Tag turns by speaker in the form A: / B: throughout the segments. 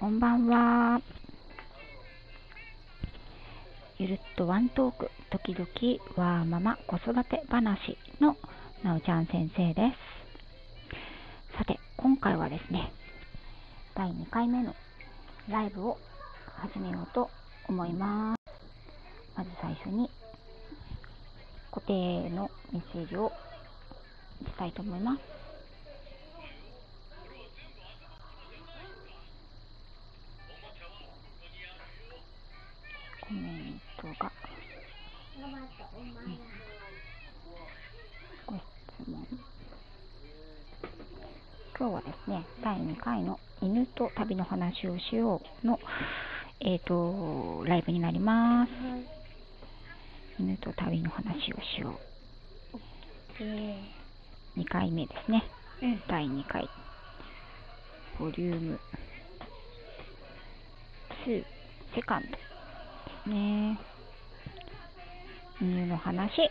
A: こんばんは。ゆるっとワントーク、時々わーママ子育て話のなおちゃん先生です。さて、今回はですね、第2回目のライブを始めようと思います。まず最初に固定のメッセージを打ちたいと思います。コメントが、うん、ご質問。今日はですね第2回の犬と旅の話をしようのえっ、ー、とライブになります、はい、犬と旅の話をしよう、えー、2回目ですね、うん、第2回。ボリューム。2セカンドね犬の話。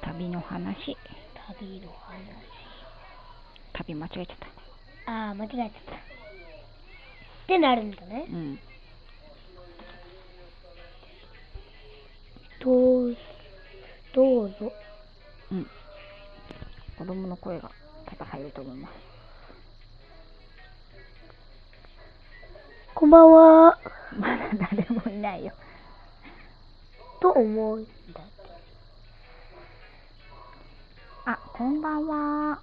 A: 旅の話。
B: 旅の話。
A: 旅間違えちゃっ
B: た。ああ間違えちゃった。ってなるんだね。
A: うん。
B: どうどうぞ。
A: うん。子供の声が多々入ると思います。
B: こんばんは。
A: まだ誰もいないよ。
B: と思うんだって。
A: あ、こんばんは。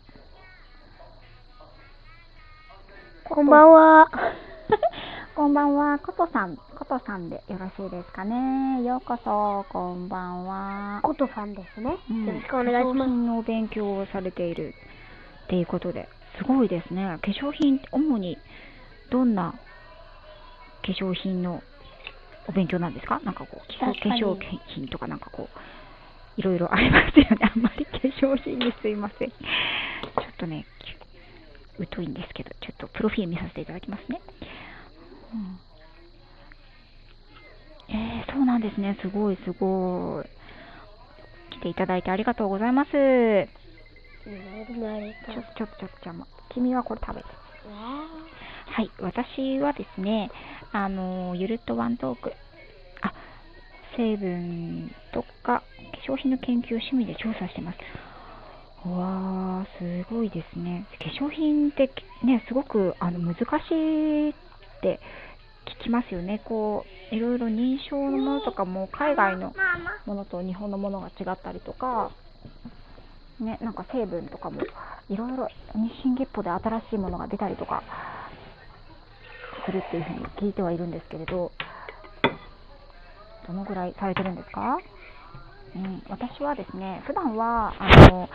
B: こんばんは。
A: こんばんは。ことさん、ことさんでよろしいですかね。ようこそ、こんばんは。
B: ことさんですね。うん、よろしくお願いします。
A: のお勉強をされているっていうことで、すごいですね。化粧品、主にどんな化粧品のお勉強なんですか？なんかこう、化粧品とかなんかこう、いろいろありますよね。あんまり化粧品にすいません。ちょっとね、疎いんですけど、ちょっとプロフィール見させていただきますね。うん、えー、そうなんですね。すごい、すごい。来ていただいてありがとうございます。ちょ、ちょ、ちょ、ちょ、君はこれ食べて。はい、私はですね、あの、ゆるっとワントーク、あ、成分とか化粧品の研究を趣味で調査してます。わー、すごいですね。化粧品ってね、すごくあの難しいって聞きますよね。こう、いろいろ認証のものとかも海外のものと日本のものが違ったりとか、ね、なんか成分とかもいろいろ日進月歩で新しいものが出たりとかするっていうふうに聞いてはいるんですけれど、どのぐらいされてるんですか？うん、私はですね、普段はあの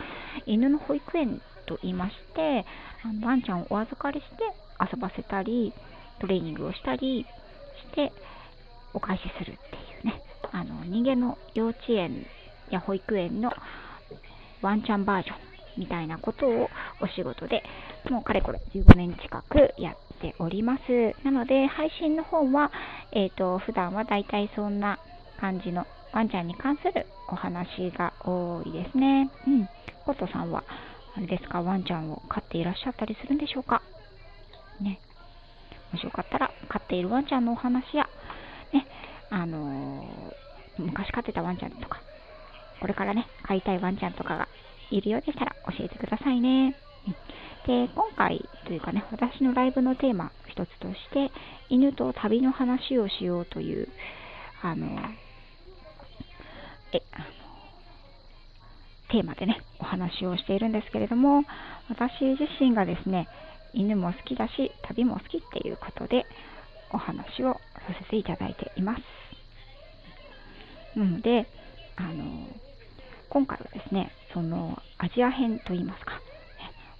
A: 犬の保育園と言いまして、あのワンちゃんをお預かりして遊ばせたり、トレーニングをしたりしてお返しするっていうね、あの人間の幼稚園や保育園のワンちゃんバージョンみたいなことをお仕事でもうかれこれ15年近くやっております。なので、配信の方は、えっ、ー、と、普段はだいたいそんな感じのワンちゃんに関するお話が多いですね。うん。コットさんは、あれですか、ワンちゃんを飼っていらっしゃったりするんでしょうか？ね。もしよかったら、飼っているワンちゃんのお話や、ね、あのー、昔飼ってたワンちゃんとか、これからね、飼いたいワンちゃんとかがいるようでしたら教えてくださいね。で、今回というかね、私のライブのテーマ一つとして、犬と旅の話をしようという、あの、え、あの、テーマでね、お話をしているんですけれども、私自身がですね、犬も好きだし、旅も好きっていうことで、お話をさせていただいています。なので、あの、今回はですね、そのアジア編といいますか、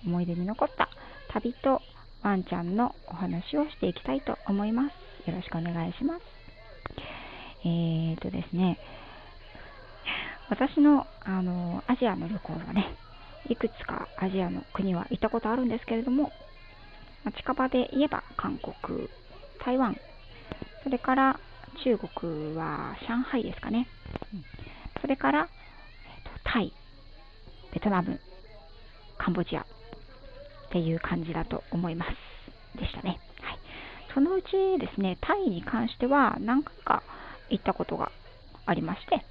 A: 思い出に残った旅とワンちゃんのお話をしていきたいと思います。よろしくお願いします。えーとですね、私のあのアジアの旅行はね、いくつかアジアの国は行ったことあるんですけれども、近場で言えば韓国、台湾、それから中国は上海ですかね。それから、えーとタイ、ベトナム、カンボジア、っていう感じだと思います。でしたね。はい。そのうちですね、タイに関しては何回か行ったことがありまして、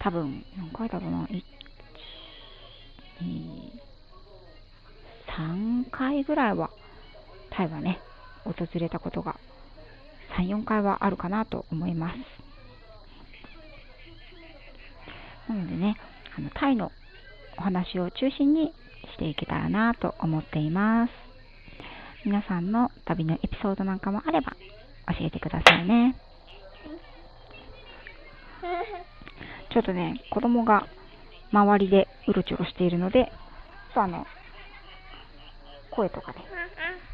A: 多分、何回だろうな、1、2、3回ぐらいは、タイはね、訪れたことが、3、4回はあるかなと思います。なのでね、あのタイのお話を中心にしていけたらなと思っています。皆さんの旅のエピソードなんかもあれば教えてくださいね。ちょっとね、子供が周りでうろちょろしているので、そうあの、声とかね、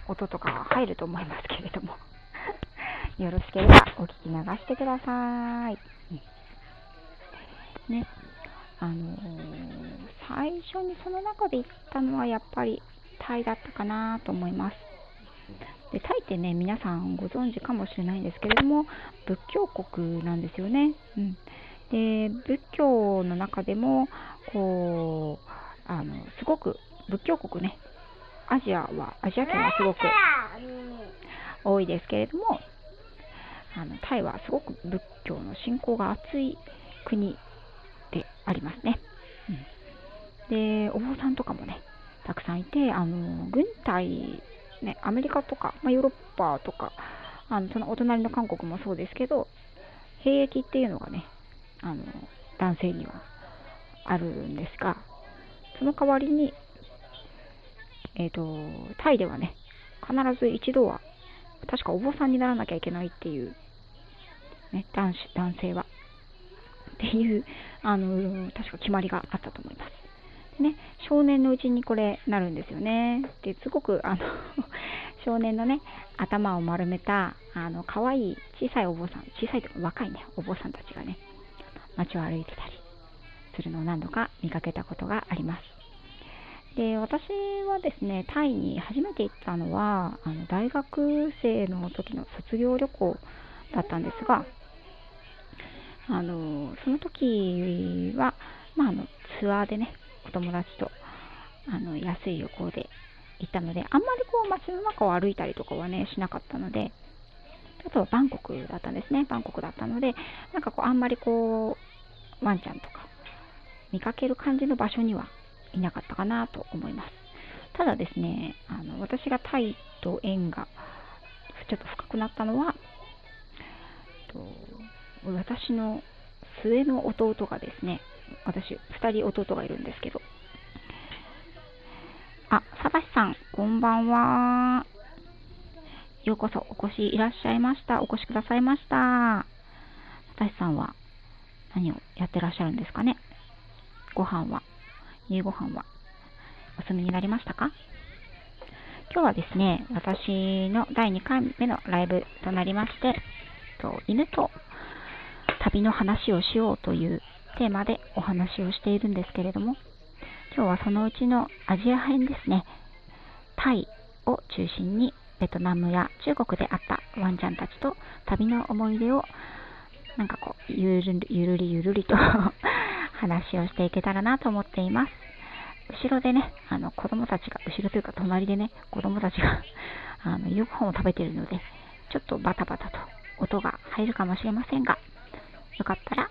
A: 音とかは入ると思いますけれども、よろしければお聞き流してください。ね、あのー、最初にその中で行ったのはやっぱりタイだったかなと思います。でタイってね、皆さんご存知かもしれないんですけれども、仏教国なんですよね。うん、で仏教の中でもこうあのすごく仏教国ね、アジアは、アジア圏はすごく多いですけれども、あのタイはすごく仏教の信仰が厚い国でありますね。うん、で、お坊さんとかもね、たくさんいて、あの軍隊、ね、アメリカとか、まあ、ヨーロッパとか、あのそのお隣の韓国もそうですけど、兵役っていうのがね、あの男性にはあるんですが、その代わりに、えっ、ー、と、タイではね、必ず一度は、確かお坊さんにならなきゃいけないっていう、ね、男子、男性は。っていう、あの、確か決まりがあったと思います。ね、少年のうちにこれなるんですよね。で、すごく、あの 少年のね、頭を丸めた、あの、可愛い小さいお坊さん、小さいとか若いね、お坊さんたちがね、街を歩いてたりするのを何度か見かけたことがあります。で、私はですね、タイに初めて行ったのは、あの大学生の時の卒業旅行だったんですが、あのその時は、まあ、あのツアーでね、友達とあの安い旅行で行ったので、あんまりこう街の中を歩いたりとかはね、しなかったので、あとはバンコクだったんですね。バンコクだったので、なんかこう、あんまりこう、ワンちゃんとか見かける感じの場所にはいなかったかなと思います。ただですね、あの私がタイと縁がちょっと深くなったのは、と私の末の弟がですね、私、2人弟がいるんですけど、あ、サバシさん、こんばんは。ようこそお越しいらっしゃいました。お越しくださいました。サバシさんは何をやってらっしゃるんですかねご飯は夕ご飯はお済みになりましたか？今日はですね、私の第2回目のライブとなりまして、と犬と旅の話をしようというテーマでお話をしているんですけれども、今日はそのうちのアジア編ですね、タイを中心にベトナムや中国であったワンちゃんたちと旅の思い出をなんかこう、ゆるゆるりゆるりと 話をしていけたらなと思っています。後ろでね、あの子供たちが、後ろというか隣でね、子供たちが あの夕ご飯を食べているので、ちょっとバタバタと音が入るかもしれませんが、よかったら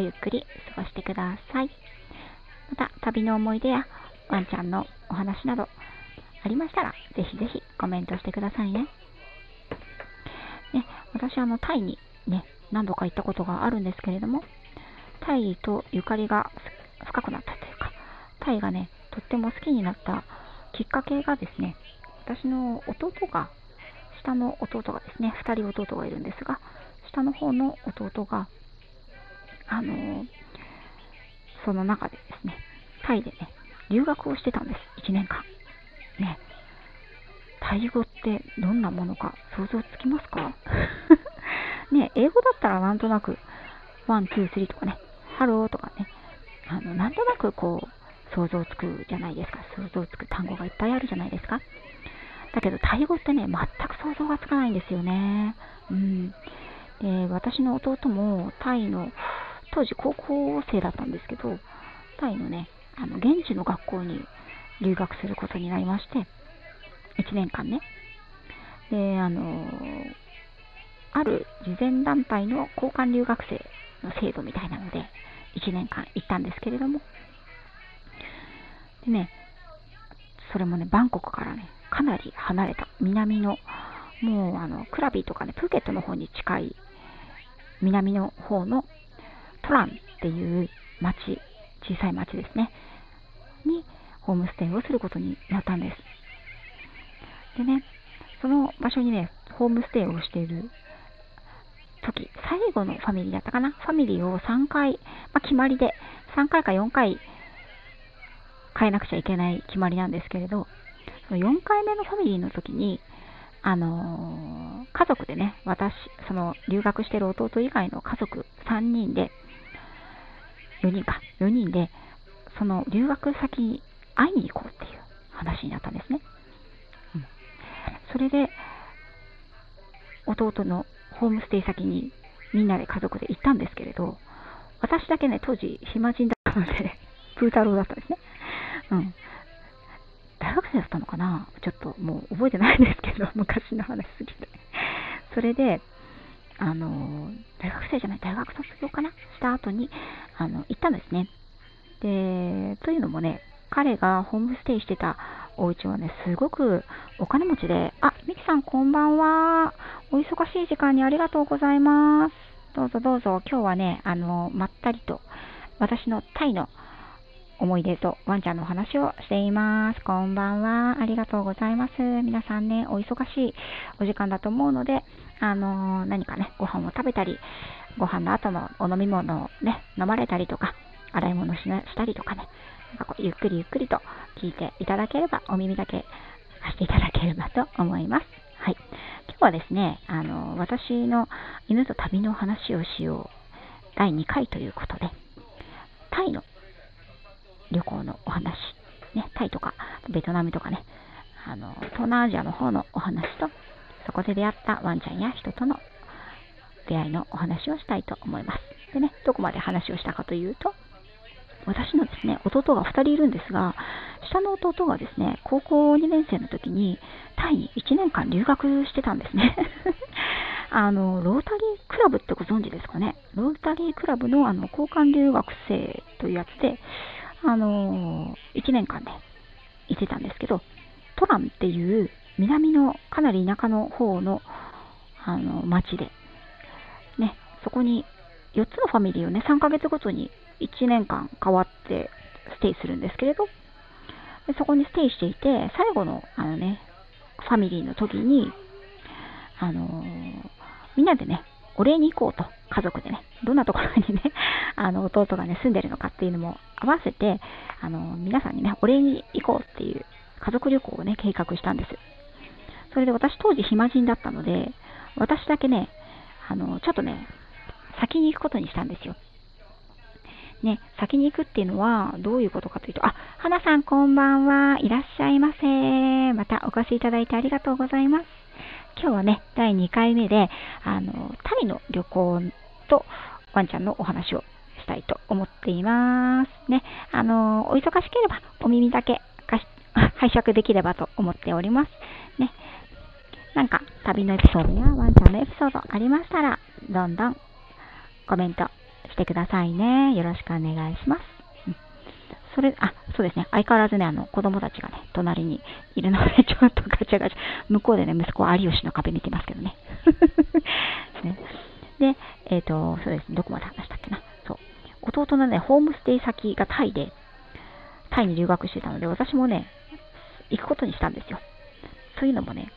A: ごゆっくり過ごしてください。また、旅の思い出やワンちゃんのお話などありましたら、ぜひぜひコメントしてくださいね。ね、私はあのタイにね、何度か行ったことがあるんですけれども、タイとゆかりが深くなったというか、タイがね、とっても好きになったきっかけがですね、私の弟が、下の弟がですね、2人弟がいるんですが、下の方の弟が、あのー、その中でですね、タイでね、留学をしてたんです、1年間。ね、タイ語ってどんなものか想像つきますか？ね、英語だったらなんとなく、 one、two、three とかね、ハローとかね、あの、なんとなくこう、想像つくじゃないですか。想像つく単語がいっぱいあるじゃないですか。だけど、タイ語ってね、全く想像がつかないんですよね。うん。で、私の弟も、タイの、当時高校生だったんですけど、タイのね、あの、現地の学校に留学することになりまして、1年間ね。で、あの、ある慈善団体の交換留学生の制度みたいなので、1年間行ったんですけれども、でね、それもね、バンコクからね、かなり離れた南の、もうあの、クラビーとかね、プーケットの方に近い南の方のトランっていう町、小さい町ですね、にホームステイをすることになったんです。でね、その場所にね、ホームステイをしている時、最後のファミリーだったかな？ファミリーを3回、まあ、決まりで、3回か4回変えなくちゃいけない決まりなんですけれど、その4回目のファミリーの時に、あのー、家族でね、私、その留学してる弟以外の家族3人で、4人か、4人で、その留学先会いに行こうっていう話になったんですね。うん、それで、弟のホームステイ先にみんなで家族で行ったんですけれど、私だけね、当時暇人だったので、プー太郎だったんですね。うん。大学生だったのかな？ちょっともう覚えてないんですけど、昔の話すぎて。それで、あの、大学生じゃない、大学卒業かな？した後に、あの、行ったんですね。で、というのもね、彼がホームステイしてたお家はね、すごくお金持ちで、あ、ミキさんこんばんは。お忙しい時間にありがとうございます。どうぞどうぞ。今日はね、あの、まったりと、私のタイの思い出とワンちゃんのお話をしています。こんばんは。ありがとうございます。皆さんね、お忙しいお時間だと思うので、あの何かね、ご飯を食べたり、ご飯の後のお飲み物をね、飲まれたりとか、洗い物しなしたりとかね、なんかこうゆっくりゆっくりと聞いていただければ、お耳だけしていただければと思います。はい。今日はですね、あの、私の犬と旅の話をしよう。第2回ということで、タイの旅行のお話、ね、タイとかベトナムとかね、あの、東南アジアの方のお話と、そこで出会ったワンちゃんや人との出会いのお話をしたいと思います。でね、どこまで話をしたかというと、私のですね、弟が2人いるんですが、下の弟がですね、高校2年生の時に、タイに1年間留学してたんですね。あの、ロータリークラブってご存知ですかね？ロータリークラブのあの交換留学生というやつで、あの1年間で行ってたんですけど、トランっていう南のかなり田舎の方のあの町で、ね、そこに4つのファミリーをね、3ヶ月ごとに1年間変わってステイするんですけれど、でそこにステイしていて、最後のあのね、ファミリーの時に、あのー、みんなでね、お礼に行こうと、家族でね、どんなところにね、あの、弟がね、住んでるのかっていうのも合わせて、あの、皆さんにね、お礼に行こうっていう家族旅行をね、計画したんです。それで私当時暇人だったので、私だけね、あの、ちょっとね、先に行くことにしたんですよ。ね、先に行くっていうのはどういうことかというと、あ、花さんこんばんは。いらっしゃいませ。またお越しいただいてありがとうございます。今日はね、第2回目で、あの、タイの旅行とワンちゃんのお話をしたいと思っています。ね、あの、お忙しければお耳だけ拝借できればと思っております。ね、なんか旅のエピソードやワンちゃんのエピソードありましたら、どんどんコメントしてくださいね。よろしくお願いします。それ、あ、そうですね。相変わらずね、あの、子供たちがね、隣にいるので、ちょっとガチャガチャ、向こうでね、息子は有吉の壁見てますけどね。で、えっ、ー、と、そうですね、どこまで話したっけな。そう。弟のね、ホームステイ先がタイで、タイに留学してたので、私もね、行くことにしたんですよ。というのもね、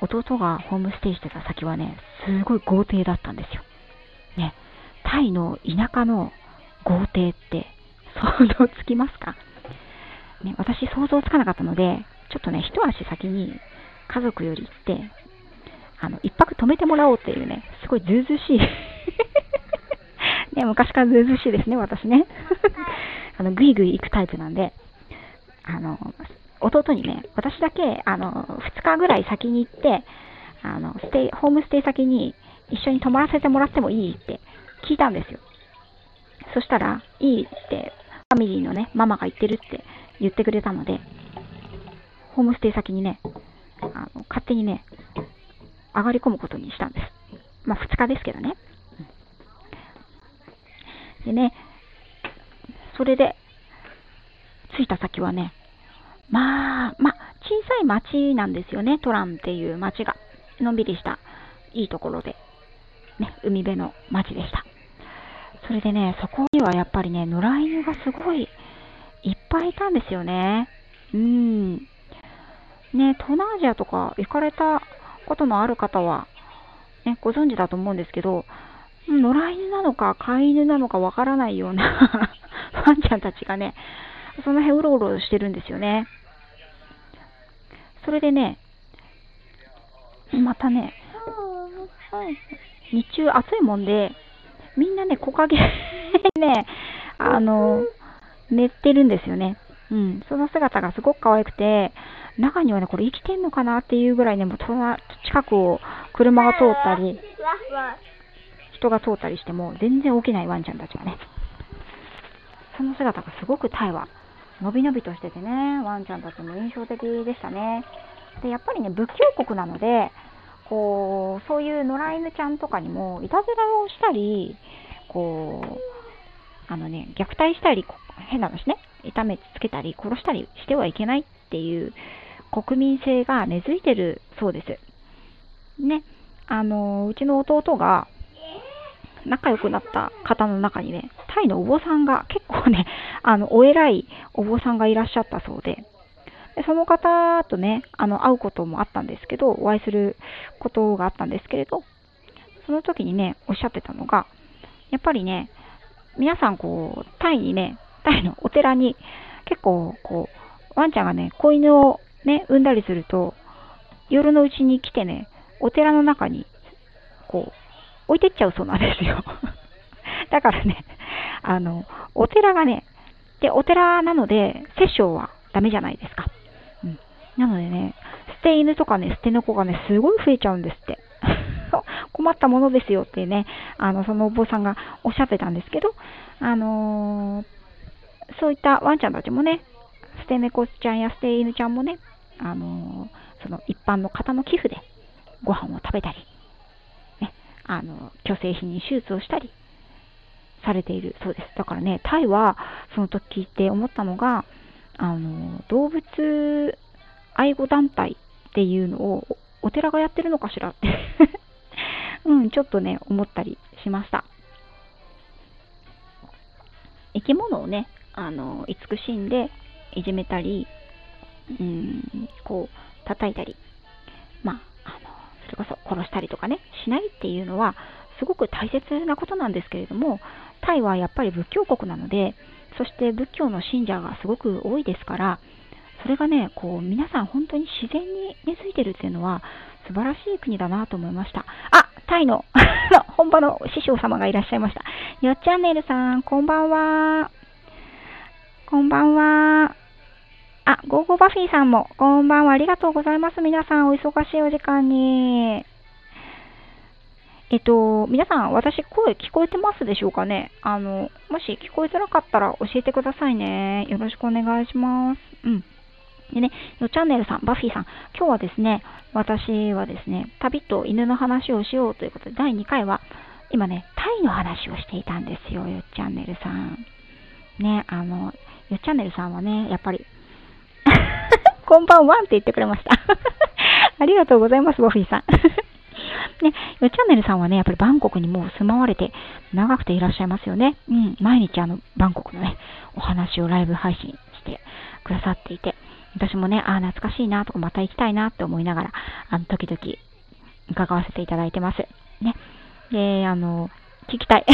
A: 弟がホームステイしてた先はね、すごい豪邸だったんですよ。ね、タイの田舎の豪邸って想像つきますか、ね、私想像つかなかったので、ちょっとね、一足先に家族より行って、あの、一泊泊めてもらおうっていうね、すごいずうずうしいね、昔からずうずしいですね、私ね。あの、ぐいぐい行くタイプなんで、あの、弟にね、私だけ、あの、2日ぐらい先に行って、あの、ステイ、ホームステイ先に一緒に泊まらせてもらってもいいって聞いたんですよ。そしたら、いいって、ァミリーのね、ママが言ってるって言ってくれたので、ホームステイ先にね、あの勝手にね、上がり込むことにしたんです。まあ、2日ですけどね。でね、それで、着いた先はね、まあ、まあ、小さい町なんですよね、トランっていう町が。のんびりした、いいところで、ね、海辺の町でした。それでね、そこにはやっぱりね、野良犬がすごいいっぱいいたんですよね。うん。ね、東南アジアとか行かれたことのある方は、ね、ご存知だと思うんですけど、野良犬なのか飼い犬なのかわからないような ワンちゃんたちがね、その辺うろうろしてるんですよね。それでね、またね、日中暑いもんで、みんなね、木陰 ね、あの、寝てるんですよね。うん、その姿がすごく可愛くて、中にはね、これ生きてんのかなっていうぐらいね、もう近くを車が通ったり、人が通ったりしても全然起きないワンちゃんたちがね、その姿がすごくタイはのびのびとしててね、ワンちゃんたちも印象的でしたね。で、やっぱりね、仏教国なので、こう、そういう野良犬ちゃんとかにも、いたずらをしたり、こう、あのね、虐待したり、変な話ね、痛めつけたり、殺したりしてはいけないっていう国民性が根付いてるそうです。ね、あの、うちの弟が、仲良くなった方の中にね、タイのお坊さんが結構ね、あの、お偉いお坊さんがいらっしゃったそうで、でその方とね、あの、会うこともあったんですけど、お会いすることがあったんですけれど、その時にね、おっしゃってたのが、やっぱりね、皆さんこう、タイにね、タイのお寺に結構こう、ワンちゃんがね、子犬をね、産んだりすると、夜のうちに来てね、お寺の中に、こう、置いてっちゃうそうなんですよ。だからね、あの、お寺がね、で、お寺なので、殺生はダメじゃないですか。なのでね、捨て犬とかね、捨て猫がね、すごい増えちゃうんですって。困ったものですよってね、あの、そのお坊さんがおっしゃってたんですけど、あのー、そういったワンちゃんたちもね、捨て猫ちゃんや捨て犬ちゃんもね、あのー、その一般の方の寄付でご飯を食べたり、ね、あの、虚勢否認手術をしたりされているそうです。だからね、タイはその時聞いて思ったのが、あの、動物愛護団体っていうのをお寺がやってるのかしら？っ てうん、ちょっとね、思ったりしました。生き物をね、あの、慈しんでいじめたり、うん、こう、叩いたり、まあ、あの、それこそ殺したりとかね、しないっていうのは、すごく大切なことなんですけれども、タイはやっぱり仏教国なので、そして仏教の信者がすごく多いですから、それがね、こう、皆さん本当に自然に根付いてるっていうのは、素晴らしい国だなと思いました。あ、タイの 本場の師匠様がいらっしゃいました。よっチャンネルさん、こんばんは。こんばんは。あ、ゴーゴーバフィーさんも、こんばんは。ありがとうございます。皆さん、お忙しいお時間に。えっと、皆さん、私、声聞こえてますでしょうかね？あの、もし聞こえづらかったら教えてくださいね。よろしくお願いします。うん。でね、よチャンネルさん、バッフィーさん、今日はですね、私はですね、旅と犬の話をしようということで、第2回は、今ね、タイの話をしていたんですよ、よチャンネルさん。ね、あの、よチャンネルさんはね、やっぱり こんばんはって言ってくれました ありがとうございます、ボフィーさん ね、よチャンネルさんはね、やっぱりバンコクにもう住まわれて長くていらっしゃいますよね。うん、毎日あの、バンコクのね、お話をライブ配信してくださっていて、私もね、ああ、懐かしいなとか、また行きたいなって思いながら、あの、時々伺わせていただいてます。ね。で、あの、聞きたい。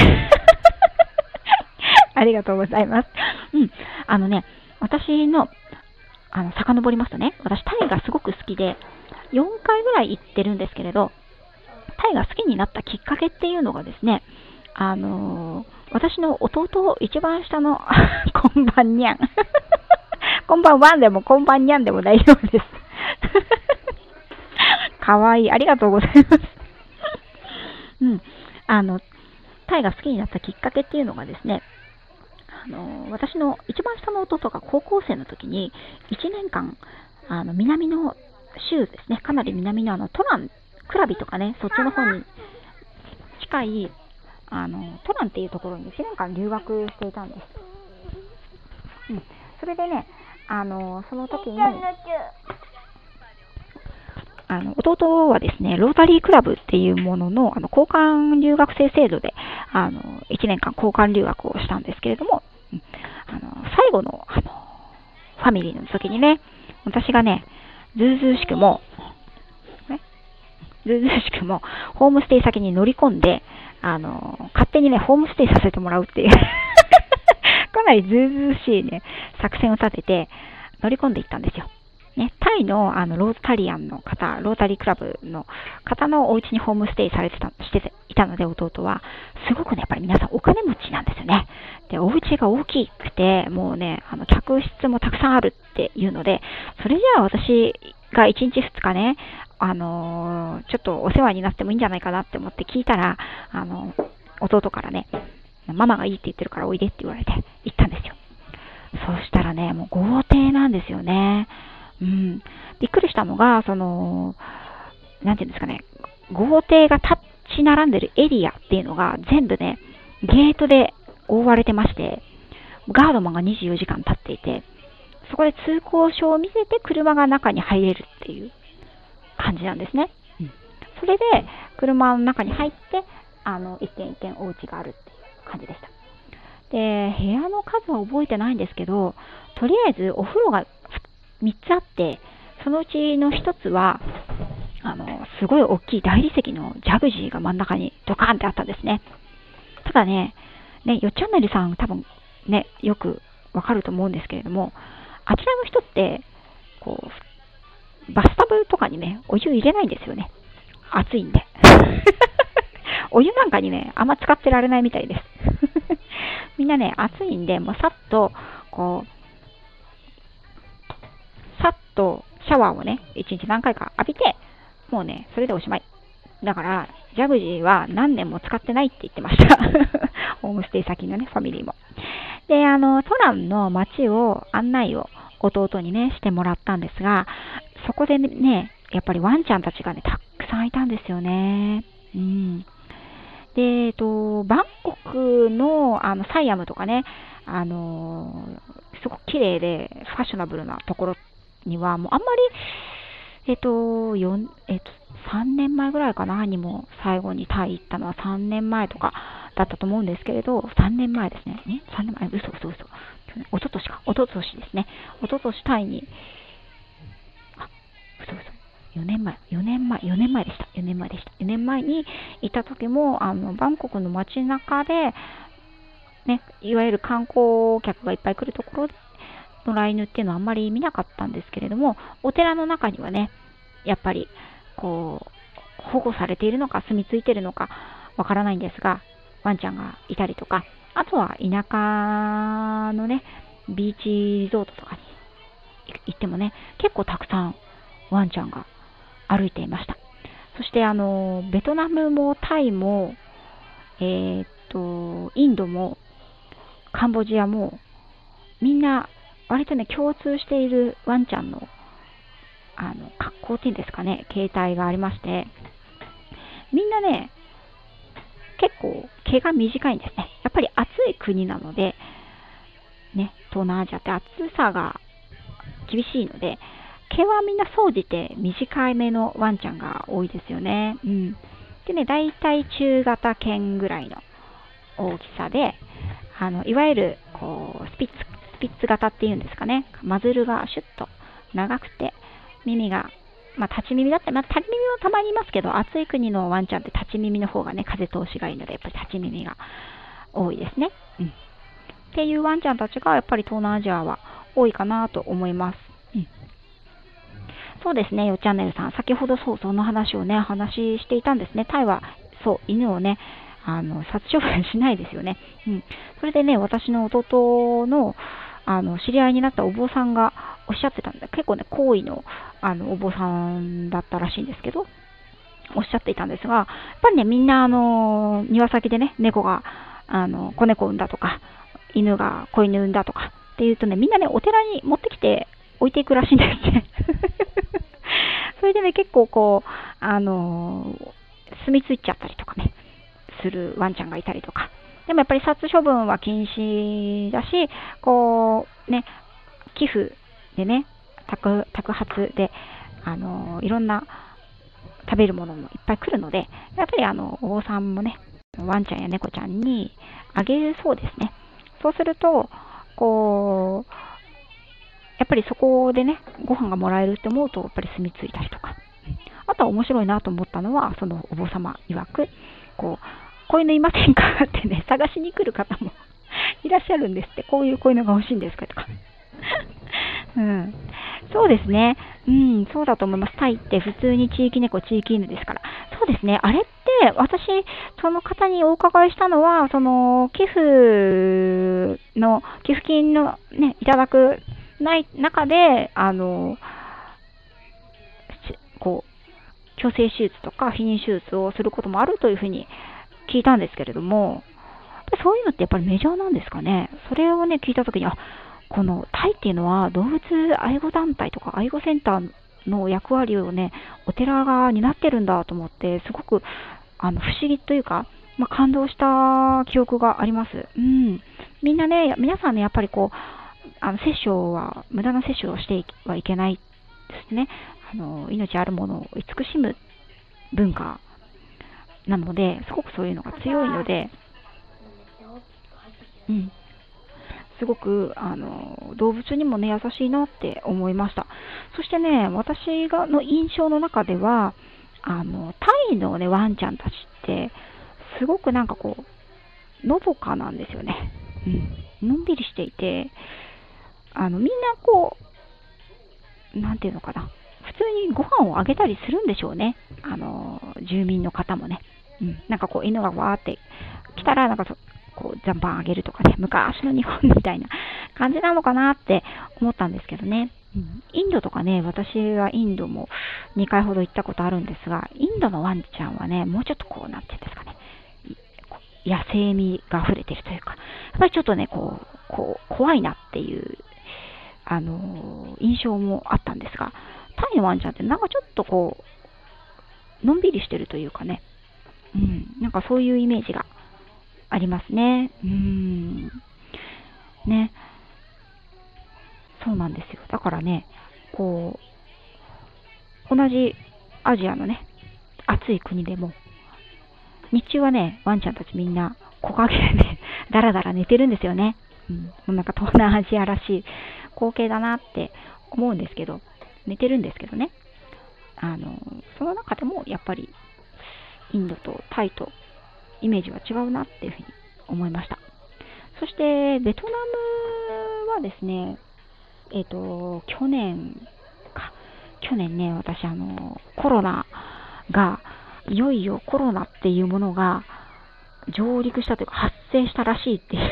A: ありがとうございます。うん。あのね、私の、あの、遡りますとね、私、タイがすごく好きで、4回ぐらい行ってるんですけれど、タイが好きになったきっかけっていうのがですね、あのー、私の弟、一番下の こんばんにゃん。こんばんはんでも、こんばんにゃんでも大丈夫です。かわいい。ありがとうございます。うん。あの、タイが好きになったきっかけっていうのがですね、あの、私の一番下の弟が高校生の時に1年間、あの、南の州ですね、かなり南のあの、トラン、クラビとかね、そっちの方に近い、あの、トランっていうところに1年間留学していたんです。うん。それでね、あの、その時に、あの、弟はですね、ロータリークラブっていうものの、あの、交換留学生制度で、あの、1年間交換留学をしたんですけれども、あの、最後の、あの、ファミリーの時にね、私がね、ずうずうしくも、ね、ずうずうしくも、ホームステイ先に乗り込んで、あの、勝手にね、ホームステイさせてもらうっていう。かなりずうずうしいね、作戦を立てて、乗り込んでいったんですよ。ね、タイのあのロータリアンの方、ロータリークラブの方のお家にホームステイされてたしていたので、弟は、すごくね、やっぱり皆さんお金持ちなんですよね。で、お家が大きくて、もうね、あの客室もたくさんあるっていうので、それじゃあ私が1日2日ね、あのー、ちょっとお世話になってもいいんじゃないかなって思って聞いたら、あのー、弟からね、ママがいいって言ってるからおいでって言われて行ったんですよ。そしたらね、もう豪邸なんですよね。うん。びっくりしたのが、その、なんていうんですかね、豪邸が立ち並んでるエリアっていうのが全部ね、ゲートで覆われてまして、ガードマンが24時間立っていて、そこで通行証を見せて車が中に入れるっていう感じなんですね。うん、それで、車の中に入って、あの、一軒一軒お家があるっていう感じでした。で、部屋の数は覚えてないんですけど、とりあえずお風呂が3つあって、そのうちの1つは、あの、すごい大きい大理石のジャグジーが真ん中にドカーンってあったんですね。ただね、ね、よっちゃんなりさん多分ね、よくわかると思うんですけれども、あちらの人って、こう、バスタブとかにね、お湯入れないんですよね。暑いんで。お湯なんかにね、あんま使ってられないみたいです。みんなね、暑いんで、もうさっと、こう、さっとシャワーをね、1日何回か浴びて、もうね、それでおしまい。だから、ジャグジーは何年も使ってないって言ってました。ホームステイ先のね、ファミリーも。で、あの、トランの街を案内を弟にね、してもらったんですが、そこでね、やっぱりワンちゃんたちがね、たくさんいたんですよね。うん。で、えっと、バンコクの、あの、サイアムとかね、あのすごく綺麗でファッショナブルなところには、もうあんまり、えっと、4、えっと、3年前ぐらいかな、にも最後にタイ行ったのは3年前とかだったと思うんですけれど、3年前ですね。ね ?3 年前、嘘嘘嘘。おととしか、おととしですね。おととしタイに、あ、嘘嘘。4年前、4年前、4年前でした。4年前でした。4年前に行った時も、あの、バンコクの街中で、ね、いわゆる観光客がいっぱい来るところ野良犬っていうのはあんまり見なかったんですけれども、お寺の中にはね、やっぱり、こう、保護されているのか住み着いているのかわからないんですが、ワンちゃんがいたりとか、あとは田舎のね、ビーチリゾートとかに行ってもね、結構たくさんワンちゃんが歩いていました。そしてあの、ベトナムもタイも、えー、っと、インドもカンボジアもみんな割とね、共通しているワンちゃんの、あの、格好っていうんですかね、形態がありまして、みんなね、結構毛が短いんですね。やっぱり暑い国なので、ね、東南アジアって暑さが厳しいので、毛はみんな総じて短い目のワンちゃんが多いですよね。うん。でね、大体中型犬ぐらいの大きさで、あの、いわゆる、こう、スピッツスピッツ型っていうんですかね。マズルがシュッと長くて、耳が、まあ、立ち耳だったり、まあ、立ち耳もたまにいますけど、暑い国のワンちゃんって立ち耳の方がね、風通しがいいので、やっぱり立ち耳が多いですね。うん。っていうワンちゃんたちが、やっぱり東南アジアは多いかなと思います。そうですね、よチャンネルさん。先ほどそう、その話をね、話していたんですね。タイは、そう、犬をね、あの、殺処分しないですよね。うん。それでね、私の弟の、あの、知り合いになったお坊さんがおっしゃってたんで、結構ね、好意の、あの、お坊さんだったらしいんですけど、おっしゃっていたんですが、やっぱりね、みんな、あの、庭先でね、猫が、あの、子猫産んだとか、犬が子犬産んだとかっていうとね、みんなね、お寺に持ってきて置いていくらしいんですね。それでね、結構こう、あのー、住み着いちゃったりとかね、するワンちゃんがいたりとか。でもやっぱり殺処分は禁止だし、こう、ね、寄付でね、宅宅発で、あのー、いろんな食べるものもいっぱい来るので、やっぱりあの、お坊さんもね、ワンちゃんや猫ちゃんにあげるそうですね。そうすると、こう、やっぱりそこでね、ご飯がもらえるって思うと、やっぱり住み着いたりとか。あとは面白いなと思ったのは、そのお坊様曰く、こう、子犬いませんかってね、探しに来る方も いらっしゃるんですって。こういう子犬が欲しいんですかとか。うん。そうですね。うん、そうだと思います。タイって普通に地域猫、地域犬ですから。そうですね。あれって、私、その方にお伺いしたのは、その、寄付の、寄付金のね、いただくない中で、あの、こう、矯正手術とか避妊手術をすることもあるというふうに聞いたんですけれども、そういうのってやっぱりメジャーなんですかね？それをね、聞いたときに、あ、このタイっていうのは動物愛護団体とか愛護センターの役割をね、お寺が担ってるんだと思って、すごくあの不思議というか、まあ、感動した記憶があります。うん。みんなね、皆さんね、やっぱりこう、あの摂取は、無駄な摂取をしてはいけないですね。あの命あるものを慈しむ文化なので、すごくそういうのが強いので、うん、すごくあの動物にもね優しいなって思いました。そしてね、私がの印象の中では、あのタイのねワンちゃんたちってすごくなんかこうのどかなんですよね。うん、のんびりしていて、あのみんなこう、なんていうのかな、普通にご飯をあげたりするんでしょうね。あの住民の方もね。うん、なんかこう犬がわーって来たら、なんかこう、残飯あげるとかね、昔の日本みたいな感じなのかなって思ったんですけどね。うん、インドとかね、私はインドも2回ほど行ったことあるんですが、インドのワンちゃんはね、もうちょっとこう、なんていうんですかね、野生味が溢れてるというか、やっぱりちょっとね、こう、こう怖いなっていう、あの印象もあったんですが、タイのワンちゃんってなんかちょっとこう、のんびりしてるというかね、うん、なんかそういうイメージがありますね。うん。ね。そうなんですよ。だからね、こう、同じアジアのね、暑い国でも、日中はね、ワンちゃんたちみんな木陰でね、だらだら寝てるんですよね。うん。なんか東南アジアらしい光景だなって思うんですけど、寝てるんですけどね。あの、その中でもやっぱりインドとタイとイメージは違うなっていうふうに思いました。そして、ベトナムはですね、えっ、ー、と、去年か、去年ね、私、あの、コロナが、いよいよコロナっていうものが上陸したというか発生したらしいっていう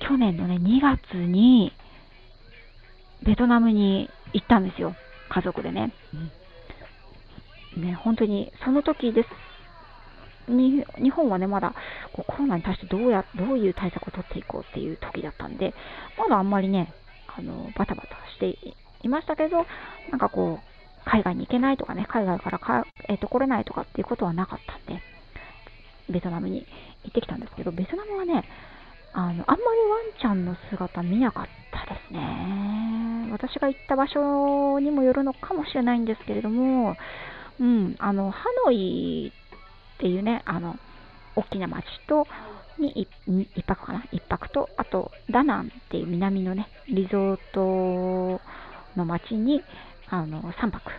A: 去年のね、2月に、ベトナムに行ったんですよ。家族でね。ね、本当に、その時ですに日本はね、まだこうコロナに対してどうや、どういう対策を取っていこうっていう時だったんで、まだあんまりね、あの、バタバタしていましたけど、なんかこう、海外に行けないとかね、海外からか、えっ、ー、と、来れないとかっていうことはなかったんで、ベトナムに行ってきたんですけど、ベトナムはね、あの、あんまりワンちゃんの姿見なかったですね。私が行った場所にもよるのかもしれないんですけれども、うん、あの、ハノイっていうね、あの、大きな町と、に一泊かな？一泊と、あと、ダナンっていう南のね、リゾートの町に、あの、3泊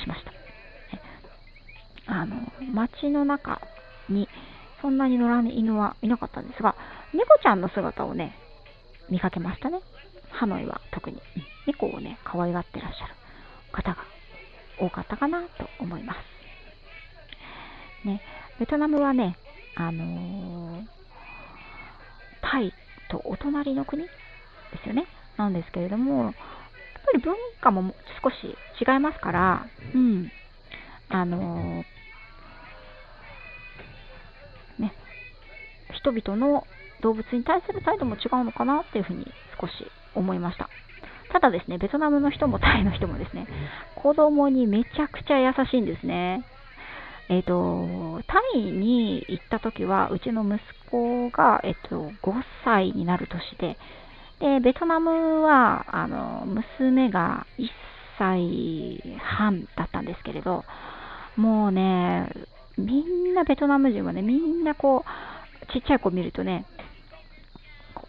A: しました。あの、町の中に、そんなに野良犬はいなかったんですが、猫ちゃんの姿をね、見かけましたね。ハノイは特に。猫をね、可愛がってらっしゃる方が多かったかなと思います。ね、ベトナムはね、あのー、タイとお隣の国ですよね。なんですけれども、やっぱり文化も少し違いますから、うん。あのー、ね、人々の動物に対する態度も違うのかなっていうふうに少し思いました。ただですね、ベトナムの人もタイの人もですね、子供にめちゃくちゃ優しいんですね。えっ、と、タイに行った時は、うちの息子が、えっ、と、5歳になる年で、で、ベトナムは、あの、娘が1歳半だったんですけれど、もうね、みんなベトナム人はね、みんなこう、ちっちゃい子見るとね、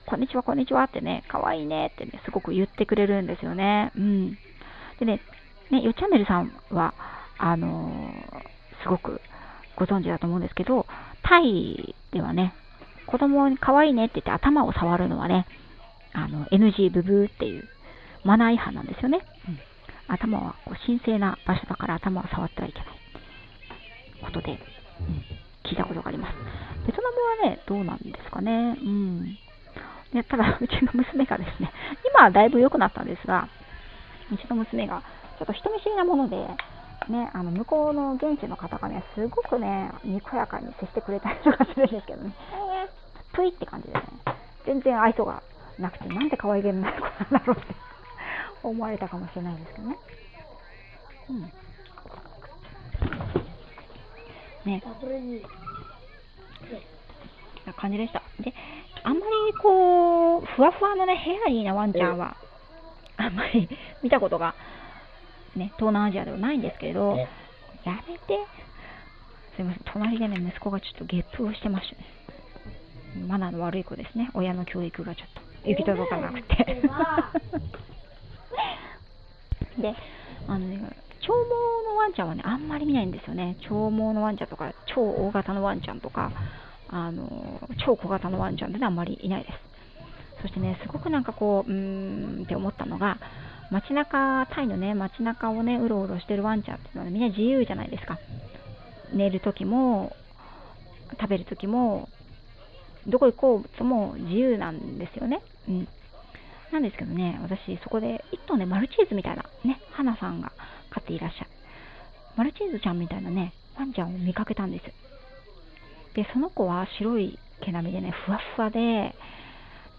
A: こんにちは、こんにちはってね、かわいいねってね、すごく言ってくれるんですよね。うん。でね、ね、よチャンネルさんは、あのー、すごくご存知だと思うんですけど、タイではね、子供に可愛いねって言って頭を触るのはね、あの、NG ブブーっていうマナー違反なんですよね。うん、頭はこう神聖な場所だから頭を触ってはいけないことで、うん、聞いたことがあります。ベトナムはね、どうなんですかね。うん。ね、ただ、うちの娘がですね、今はだいぶ良くなったんですが、うちの娘がちょっと人見知りなもので、ね、あの向こうの現地の方がね、すごくね、にこやかに接してくれたりとかするんですけどね、ぷいって感じでね、全然愛想がなくて、なんで可愛げのない子なんだろうって 思われたかもしれないですけどね。うん。ね。な感じでした。で、あんまりこう、ふわふわのね、ヘアリーなワンちゃんは、あんまり見たことが、ね、東南アジアではないんですけれど、やめて。すいません、隣でね、息子がちょっとゲップをしてましたね。マナーの悪い子ですね。親の教育がちょっと行き届かなくて。で、あのね、長毛のワンちゃんはね、あんまり見ないんですよね。長毛のワンちゃんとか、超大型のワンちゃんとか、あの超小型のワンちゃんってあんまりいないです。そしてね、すごくなんかこう、うーんって思ったのが、街中、タイのね、街中をね、うろうろしてるワンちゃんっていうのは、ね、みんな自由じゃないですか。寝るときも、食べるときも、どこ行こうとも自由なんですよね。うん。なんですけどね、私、そこで1頭ね、マルチーズみたいな、ね、花さんが飼っていらっしゃる。マルチーズちゃんみたいなね、ワンちゃんを見かけたんです。で、その子は白い毛並みでね、ふわふわで、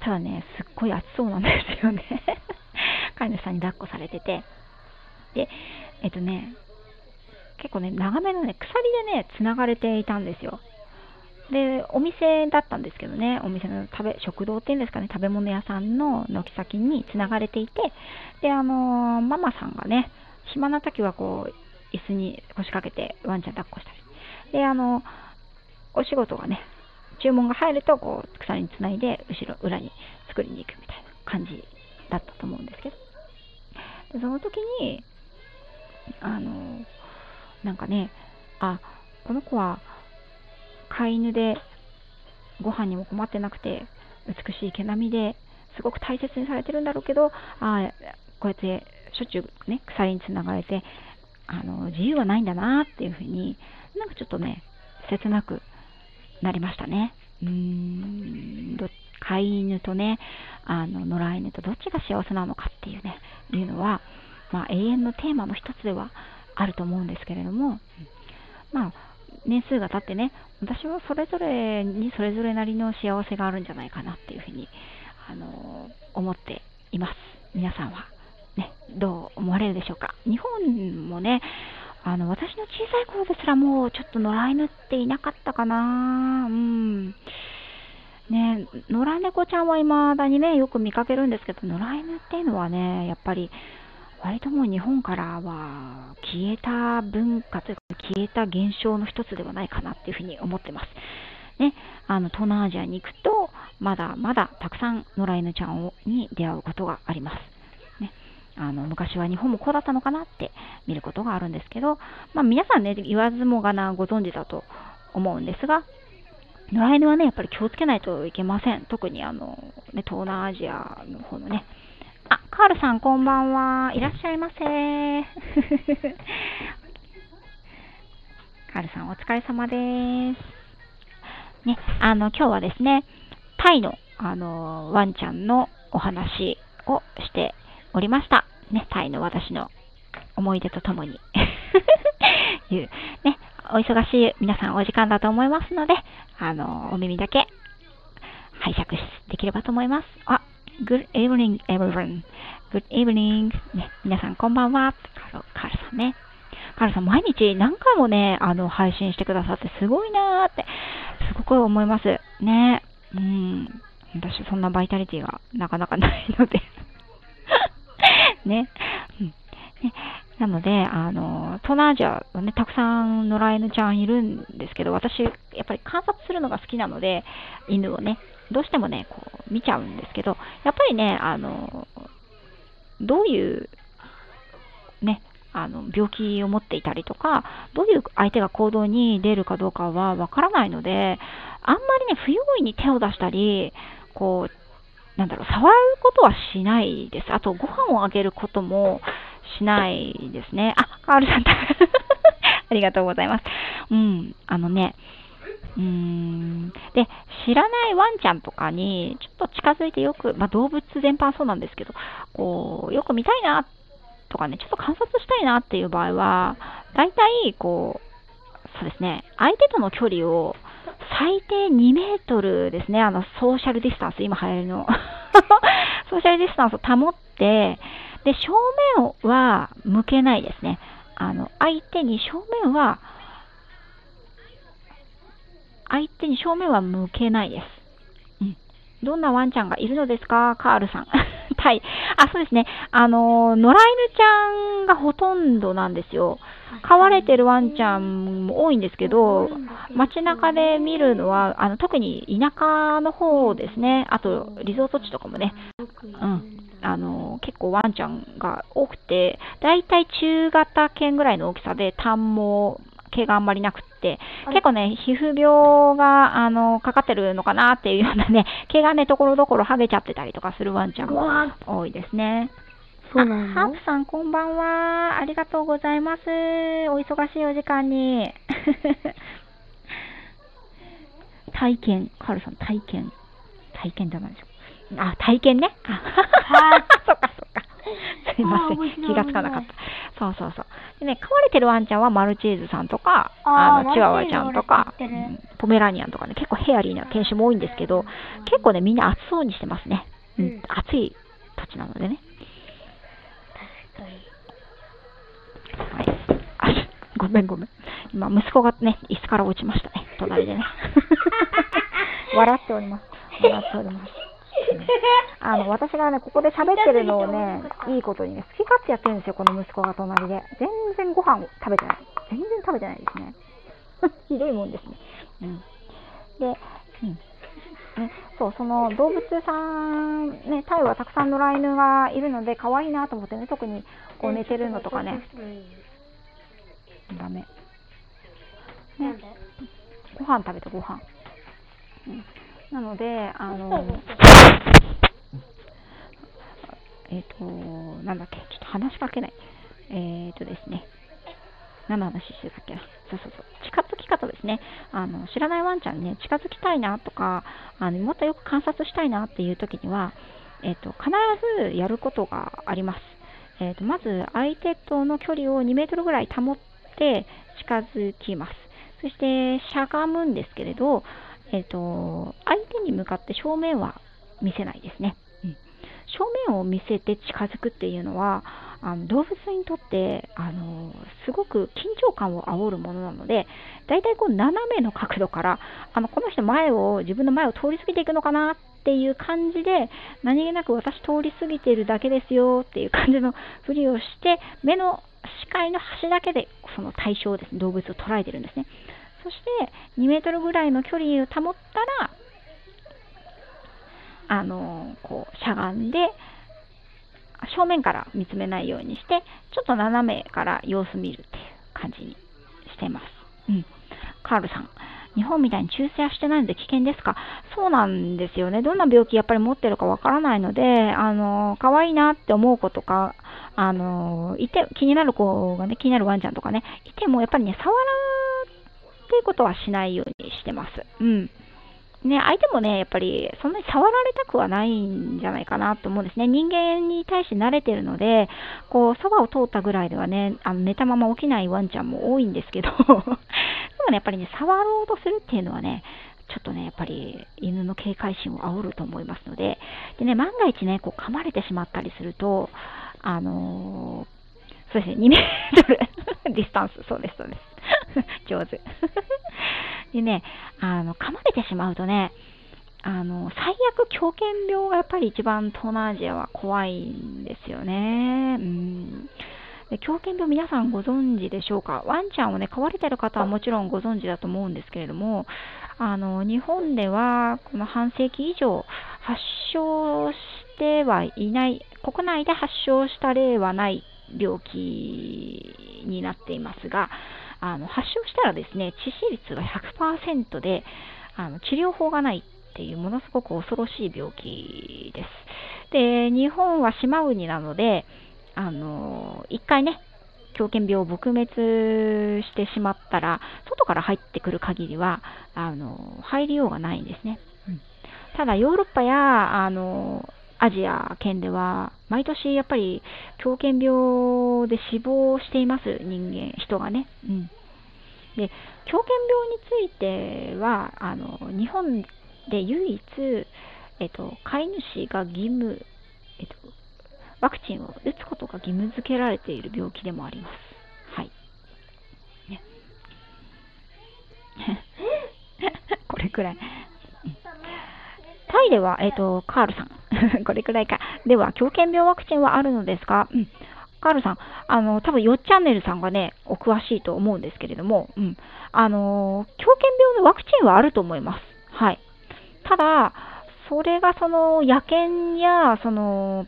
A: ただね、すっごい暑そうなんですよね。飼い主さんに抱っこされてて。で、えっとね、結構ね、長めのね、鎖でね、繋がれていたんですよ。で、お店だったんですけどね、お店の食べ、食堂っていうんですかね、食べ物屋さんの軒先に繋がれていて、で、あのー、ママさんがね、暇な時はこう、椅子に腰掛けてワンちゃん抱っこしたり。で、あのーお仕事がね、注文が入ると、こう、鎖につないで、後ろ、裏に作りに行くみたいな感じだったと思うんですけど。でその時に、あの、なんかね、あ、この子は飼い犬でご飯にも困ってなくて、美しい毛並みですごく大切にされてるんだろうけど、あこうやってしょっちゅうね、鎖につながれて、あの、自由はないんだなっていうふうに、なんかちょっとね、切なくなりましたね。うーん、飼い犬とね、あの、野良犬とどっちが幸せなのかっていうね、いうのは、まあ、永遠のテーマの一つではあると思うんですけれども、まあ、年数が経ってね、私はそれぞれにそれぞれなりの幸せがあるんじゃないかなっていうふうに、あの思っています。皆さんは、ね、どう思われるでしょうか。日本もね、あの、私の小さい頃ですらもうちょっと野良犬っていなかったかなうん。ね、野良猫ちゃんは未だにね、よく見かけるんですけど、野良犬っていうのはね、やっぱり、割ともう日本からは消えた文化というか、消えた現象の一つではないかなっていうふうに思ってます。ね、あの、東南アジアに行くと、まだまだたくさん野良犬ちゃんに出会うことがあります。あの昔は日本もこうだったのかなって見ることがあるんですけど、まあ、皆さんね、言わずもがなご存知だと思うんですが、野良犬はね、やっぱり気をつけないといけません。特にあの、ね、東南アジアの方のね。あ、カールさんこんばんは。いらっしゃいませ。カールさんお疲れ様です。ね、あの、今日はですね、タイの、あの、ワンちゃんのお話をしておりました。ね、タイの私の思い出とともに いう、ね、お忙しい皆さんお時間だと思いますので、あの、お耳だけ拝借できればと思います。あ、Good evening, everyone. Good evening. ね、皆さんこんばんは。カルカルさんね。カルさん、毎日何回もね、あの、配信してくださってすごいなーって、すごく思います。ね。うん。私、そんなバイタリティがなかなかないのでね。うん。ねなので、あの、東南アジアはね、たくさん野良犬ちゃんいるんですけど、私、やっぱり観察するのが好きなので、犬をね、どうしてもね、こう、見ちゃうんですけど、やっぱりね、あの、どういう、ね、あの病気を持っていたりとか、どういう相手が行動に出るかどうかはわからないので、あんまりね、不用意に手を出したり、こう、なんだろう、触ることはしないです。あと、ご飯をあげることもしないですね。あ、カールさん、ありがとうございます。うん、あのね、うーんで、知らないワンちゃんとかに、ちょっと近づいてよく、まあ、動物全般そうなんですけど、こう、よく見たいなとかね、ちょっと観察したいなっていう場合は、大体、こう、そうですね、相手との距離を最低2メートルですね、あの、ソーシャルディスタンス、今流行りの ソーシャルディスタンスを保って、で、正面は向けないですね。あの、相手に正面は相手に正面は向けないです。うん。どんなワンちゃんがいるのですか？カールさん。はい。あ、そうですね。あの、野良犬ちゃんがほとんどなんですよ。飼われてるワンちゃんも多いんですけど、街中で見るのは、あの特に田舎の方ですね。あと、リゾート地とかもね。うん。あの、結構ワンちゃんが多くて、だいたい中型犬ぐらいの大きさで、短毛、毛があんまりなくって、結構ね、皮膚病が、あの、かかってるのかなっていうようなね、毛がね、ところどころ剥げちゃってたりとかするワンちゃんが多いですね。
B: そうなの
A: ハープさん、こんばんは。ありがとうございます。お忙しいお時間に。体験、カールさん、体験。体験じゃないでしょ。あ、体験ね。あ、そっかそっか。すいません。気がつかなかった。そうそうそう。でね、飼われてるワンちゃんはマルチーズさんとか、あの、チワワちゃんとか、うん、ポメラニアンとかね、結構ヘアリーな犬種も多いんですけど、結構ね、みんな暑そうにしてますね。うん、暑い土地なのでね。はい。あ、ごめんごめん。今、息子がね、椅子から落ちましたね。隣でね。笑っております。笑っております。あの、私がね、ここで喋ってるのをね、いいことにね、好き勝手やってるんですよ、この息子が隣で。全然ご飯を食べてない。全然食べてないですね。ひどいもんですね。うん。で、うん。ね、そう、その動物さん、ね、タイはたくさん野良犬がいるので、可愛いなと思ってね、特にこう寝てるのとかね。ダメ。ね、ご飯食べてご飯。うんなので、あの、えっ、ー、と、なんだっけ、ちょっと話しかけない。えっ、ー、とですね、何の話してたっけ？そうそうそう。近づき方ですね。あの、知らないワンちゃんにね、近づきたいなとか、あの、もっとよく観察したいなっていう時には、えっ、ー、と、必ずやることがあります。えっ、と、まず、相手との距離を2メートルぐらい保って近づきます。そして、しゃがむんですけれど、えっ、ー、と、相手に向かって正面は見せないですね。うん、正面を見せて近づくっていうのは、あの動物にとってあのすごく緊張感を煽るものなので、大体こう斜めの角度からあのこの人前を自分の前を通り過ぎていくのかなっていう感じで何気なく私通り過ぎてるだけですよっていう感じのふりをして目の視界の端だけでその対象ですね動物を捉えてるんですね。そして2メートルぐらいの距離を保ったら、あのこうしゃがんで、正面から見つめないようにして、ちょっと斜めから様子見るっていう感じにしてます。うん。カールさん。日本みたいに注射してないので危険ですか？そうなんですよね。どんな病気やっぱり持ってるかわからないので、あの、可愛いなって思う子とか、あの、いて、気になる子がね、気になるワンちゃんとかね、いてもやっぱりね、触らっていうことはしないようにしてます。うん。ね、相手もね、やっぱりそんなに触られたくはないんじゃないかなと思うんですね。人間に対して慣れてるので、こう、そばを通ったぐらいではね、あの寝たまま起きないワンちゃんも多いんですけど、でもね、やっぱりね、触ろうとするっていうのはね、ちょっとね、やっぱり犬の警戒心を煽ると思いますので、でね、万が一ね、こう噛まれてしまったりすると、あのー、そうですね、2メートル ディスタンス、そうです、そうです。上手。でね、あの、噛まれてしまうとね、あの、最悪狂犬病がやっぱり一番東南アジアは怖いんですよね。うん。で狂犬病皆さんご存知でしょうか？ワンちゃんをね、飼われてる方はもちろんご存知だと思うんですけれども、あの、日本ではこの半世紀以上発症してはいない、国内で発症した例はない病気になっていますが、あの発症したらですね、致死率が100%で、あの治療法がないっていうものすごく恐ろしい病気です。で、日本は島国なので、あの、一回ね、狂犬病を撲滅してしまったら、外から入ってくる限りは、あの、入りようがないんですね。うん、ただ、ヨーロッパや、あの、アジア圏では、毎年やっぱり狂犬病で死亡しています、人間、人がね。うん、で、狂犬病については、あの、日本で唯一、えっと、飼い主が義務、えっと、ワクチンを打つことが義務付けられている病気でもあります。はい。ね、これくらい。タイでは、えっ、ー、と、カールさん。これくらいか。では、狂犬病ワクチンはあるのですかうん。カールさん、あの、多分、よっチャンネルさんがね、お詳しいと思うんですけれども、うん。あの、狂犬病のワクチンはあると思います。はい。ただ、それがその野犬やその、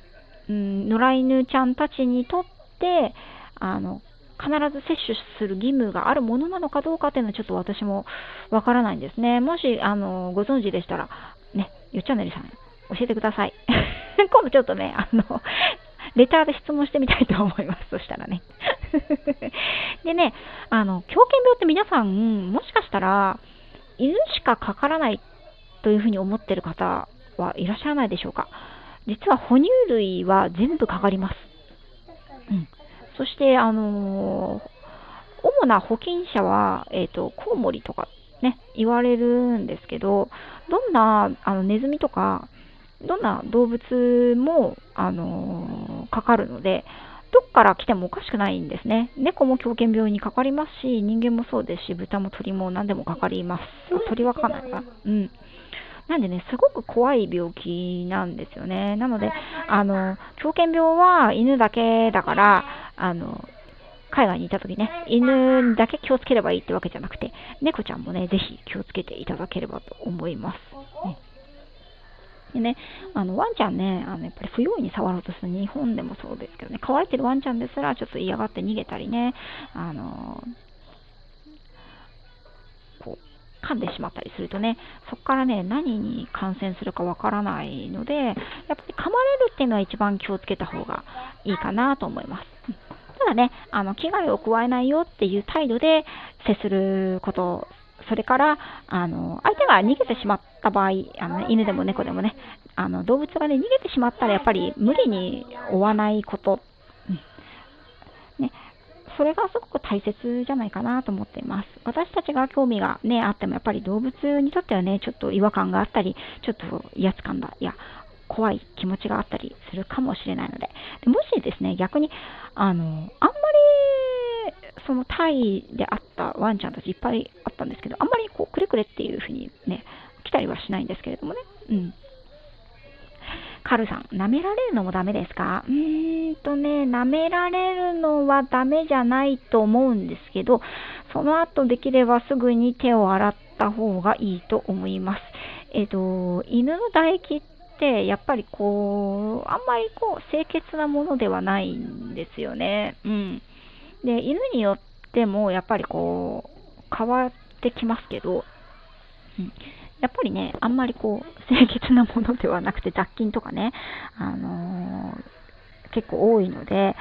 A: うん、野良犬ちゃんたちにとってあの必ず接種する義務があるものなのかどうかっていうのはちょっと私もわからないんですね。もしあのご存知でしたら、ね、ゆっちゃんねりさん教えてください。今度ちょっとね、あの、レターで質問してみたいと思います。そしたらね。でね、あの、狂犬病って皆さん、もしかしたら、犬しかかからないというふうに思っている方はいらっしゃらないでしょうか。実は哺乳類は全部かかります。うん、そして、あのー、主な保菌者は、えっ、ー、と、コウモリとかね、言われるんですけど、どんなあのネズミとか、どんな動物も、あのー、かかるので、どっから来てもおかしくないんですね。猫も狂犬病にかかりますし、人間もそうですし、豚も鳥も何でもかかります。鳥はかかないか。うん。なんでね、すごく怖い病気なんですよね。なので、あの、狂犬病は犬だけだから、あの、海外にいた時ね、犬だけ気をつければいいってわけじゃなくて、猫ちゃんもね、ぜひ気をつけていただければと思います。ねでね、あのワンちゃんね、あのやっぱり不用意に触ろうとする日本でもそうですけどね、飼われてるワンちゃんですらちょっと嫌がって逃げたりね、あの噛んでしまったりするとね、そこからね、何に感染するかわからないので、やっぱり噛まれるっていうのは一番気をつけた方がいいかなと思います。ただね、あの危害を加えないよっていう態度で接すること、それから、あの相手が逃げてしまった場合、あの犬でも猫でもね、あの動物が、ね、逃げてしまったらやっぱり無理に追わないこと、うん。ね、それがすごく大切じゃないかなと思っています。私たちが興味がね、あってもやっぱり動物にとってはね、ちょっと違和感があったり、ちょっと威圧感だ、いや、怖い気持ちがあったりするかもしれないので、でもしですね、逆に、あの、あんまり、そのタイであったワンちゃんたちいっぱいあったんですけど、あんまりこう、くれくれっていう風にね、来たりはしないんですけれどもね、うん。カルさん、舐められるのもダメですか？うーんとね、舐められるのはダメじゃないと思うんですけど、その後できればすぐに手を洗った方がいいと思います。えっ、と、犬の唾液って、やっぱりこう、あんまりこう、清潔なものではないんですよね。うん。で、犬によっても、やっぱりこう、変わってきますけど、うん。やっぱりね、あんまりこう、清潔なものではなくて、雑菌とかね、あのー、結構多いので、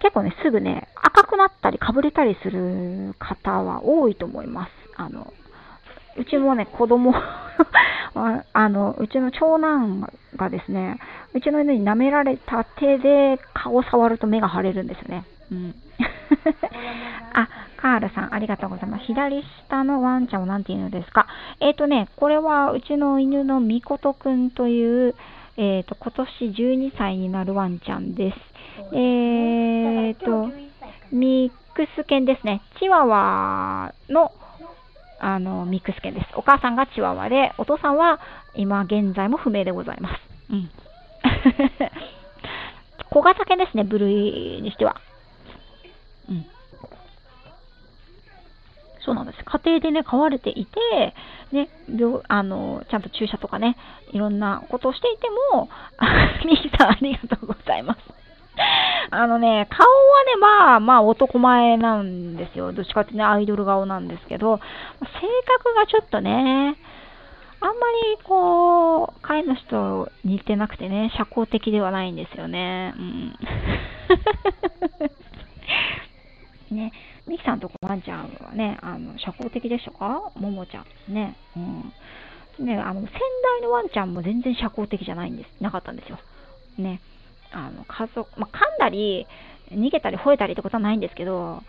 A: 結構ね、すぐね、赤くなったり、かぶれたりする方は多いと思います。あの、うちもね、子供 あの、うちの長男がですね、うちの犬に舐められた手で顔を触ると目が腫れるんですよね。うん。あ、カールさん、ありがとうございます。左下のワンちゃんは何て言うのですか？えっ、ー、とね、これはうちの犬のみことくんという、えっ、ー、と、今年12歳になるワンちゃんです。えっ、ー、と、ミックス犬ですね。チワワの、あの、ミックス犬です。お母さんがチワワで、お父さんは今現在も不明でございます。うん。小型犬ですね、部類にしては。うん。そうなんです。家庭でね、飼われていて、ね、病、あの、ちゃんと注射とかね、いろんなことをしていても、ミキさんありがとうございます。あのね、顔はね、まあ、まあ男前なんですよ。どっちかってね、アイドル顔なんですけど、性格がちょっとね、あんまりこう、飼い主と似てなくてね、社交的ではないんですよね。うん。ね、ミキさんとこワンちゃんはね、あの、社交的でしたか？ももちゃん。ね。うん。ね、あの、先代のワンちゃんも全然社交的じゃないんです、なかったんですよ。ね。あの、家族、まあ、噛んだり、逃げたり吠えたりってことはないんですけど、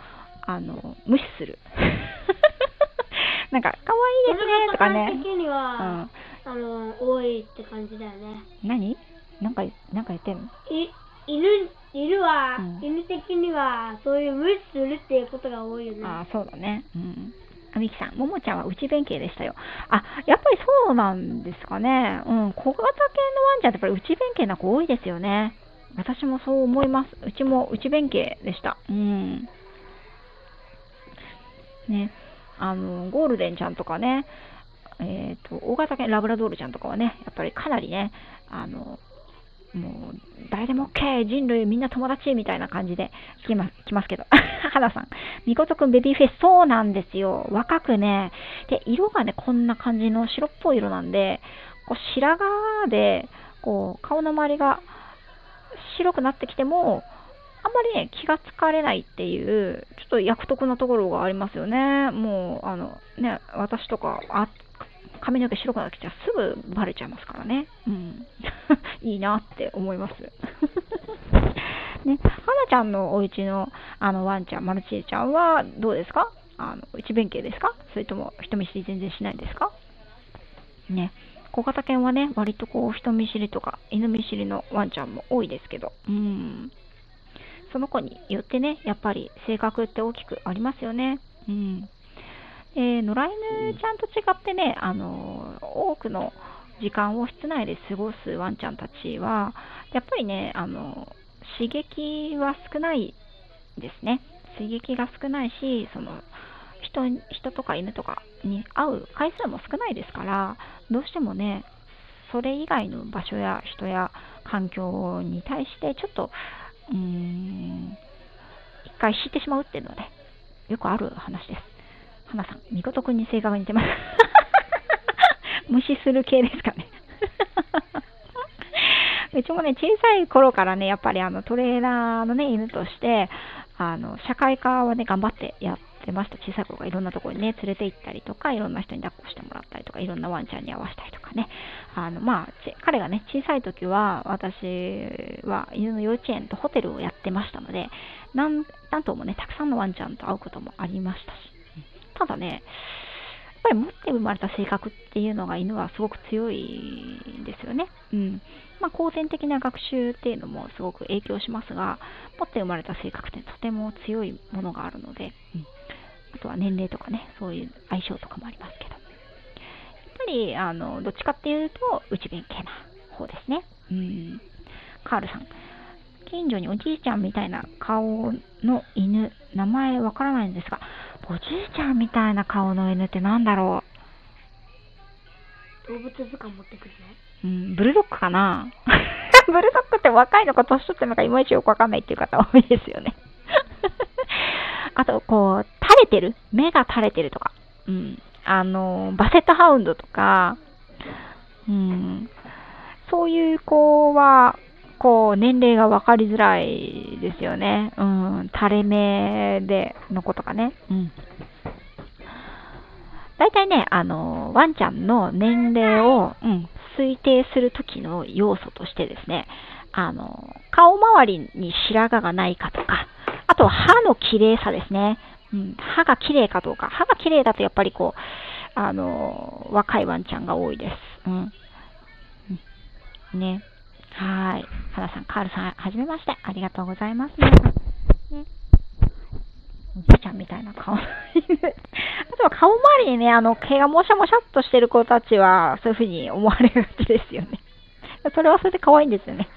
A: あの、無視する。なんか、可愛いですねとかね。
B: 的には、うん、あの、多いって感じだよね。
A: 何？なんか、なんか言ってんの？
B: い犬、犬は、うん、犬的には、そういう無視するっていうことが多いよね。
A: ああ、そうだね。うん。あみきさん、ももちゃんは内弁慶でしたよ。あ、やっぱりそうなんですかね。うん、小型犬のワンちゃんってやっぱり内弁慶な子多いですよね。私もそう思います。うちも内弁慶でした。うん。ね。あの、ゴールデンちゃんとかね、えっ、ー、と、大型犬ラブラドールちゃんとかはね、やっぱりかなりね、あの、もう、誰でも OK! 人類みんな友達みたいな感じで来ます来ますけど。花さん。みことくんベビーフェイス、そうなんですよ。若くね。で、色がね、こんな感じの白っぽい色なんで、こう白髪で、こう、顔の周りが白くなってきても、あんまりね、気がつかれないっていう、ちょっと役得なところがありますよね。もう、あの、ね、私とか、あ髪の毛白くなってきたらすぐバレちゃいますからね。うん。いいなって思います。ね、はなちゃんのお家のあのワンちゃん、マルチーちゃんはどうですか？あの、内弁慶ですか？それとも人見知り全然しないですか？ね。小型犬はね、割とこう人見知りとか犬見知りのワンちゃんも多いですけど、うん。その子によってね、やっぱり性格って大きくありますよね。うん。え野良犬ちゃんと違ってね、あの多くの時間を室内で過ごすワンちゃんたちは、やっぱりね、あの刺激は少ないですね。刺激が少ないし、その人人とか犬とかに会う回数も少ないですから、どうしてもね、それ以外の場所や人や環境に対してちょっと、うーん、一回引いてしまうっていうのはね、よくある話です。花さん、みことくんに性格が似てます。無視する系ですかね。うちもね、小さい頃からね、やっぱりあのトレーナーのね、犬として、あの、社会科はね、頑張ってやってました。小さい頃からいろんなところにね、連れて行ったりとか、いろんな人に抱っこしてもらったりとか、いろんなワンちゃんに会わせたりとかね。あの、まあ、彼がね、小さい時は、私は犬の幼稚園とホテルをやってましたので、なんなんともね、たくさんのワンちゃんと会うこともありましたし。ただね、やっぱり持って生まれた性格っていうのが犬はすごく強いんですよね。うん。まあ、後天的な学習っていうのもすごく影響しますが、持って生まれた性格ってとても強いものがあるので、うん、あとは年齢とかね、そういう相性とかもありますけど、やっぱり、あの、どっちかっていうと、内弁慶な方ですね。うん。カールさん。近所におじいちゃんみたいな顔の犬、名前わからないんですが、おじいちゃんみたいな顔の犬ってなんだろ
B: う？動物図鑑持ってくる
A: の？うん、ブルドッグかな？ブルドッグって若いのか年取ってるのかいまいちよくわかんないっていう方多いですよねあと、こう、垂れてる目が垂れてるとか。うん。あの、バセットハウンドとか、うん。そういう子は、こう、年齢が分かりづらいですよね。うん。垂れ目で、の子とかね。うん。大体ね、あの、ワンちゃんの年齢を、うん、推定するときの要素としてですね、あの、顔周りに白髪がないかとか、あとは歯の綺麗さですね。うん、歯が綺麗かどうか。歯が綺麗だとやっぱりこう、あの、若いワンちゃんが多いです。うん。うん、ね。はい。花さん、カールさん、はじめまして。ありがとうございます。ね。おじいちゃんみたいな顔あとは顔周りにね、あの、毛がもしゃもしゃっとしてる子たちは、そういうふうに思われがちですよね。それはそれで可愛いんですよね。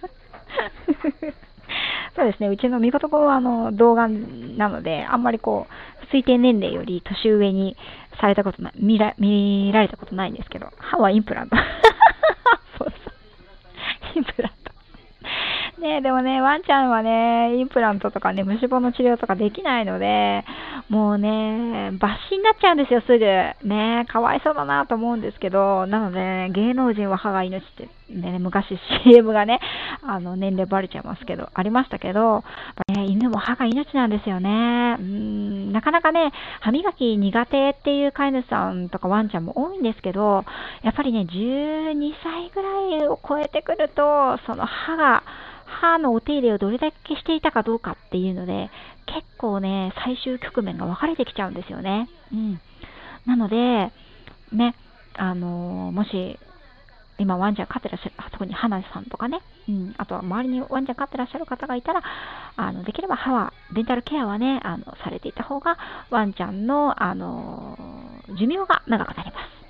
A: そうですね、うちの見事子はあの動画なので、あんまりこう、推定年齢より年上にされたことない、見ら見られたことないんですけど、歯はインプラント。そうそう。インプラント。ねでもね、ワンちゃんはね、インプラントとかね、虫歯の治療とかできないので、もうね、抜歯になっちゃうんですよ、すぐ。ねかわいそうだなと思うんですけど、なので、ね、芸能人は歯が命って、ね、昔 CM がね、あの、年齢バレちゃいますけど、ありましたけど、ね、犬も歯が命なんですよね。うん、なかなかね、歯磨き苦手っていう飼い主さんとかワンちゃんも多いんですけど、やっぱりね、12歳ぐらいを超えてくると、その歯が、歯のお手入れをどれだけしていたかどうかっていうので、結構ね、最終局面が分かれてきちゃうんですよね。うん。なので、ね、あのー、もし、今ワンちゃん飼ってらっしゃる、あそこに花さんとかね、うん、あとは周りにワンちゃん飼ってらっしゃる方がいたら、あの、できれば歯は、デンタルケアはね、あの、されていた方が、ワンちゃんの、あのー、寿命が長くなります。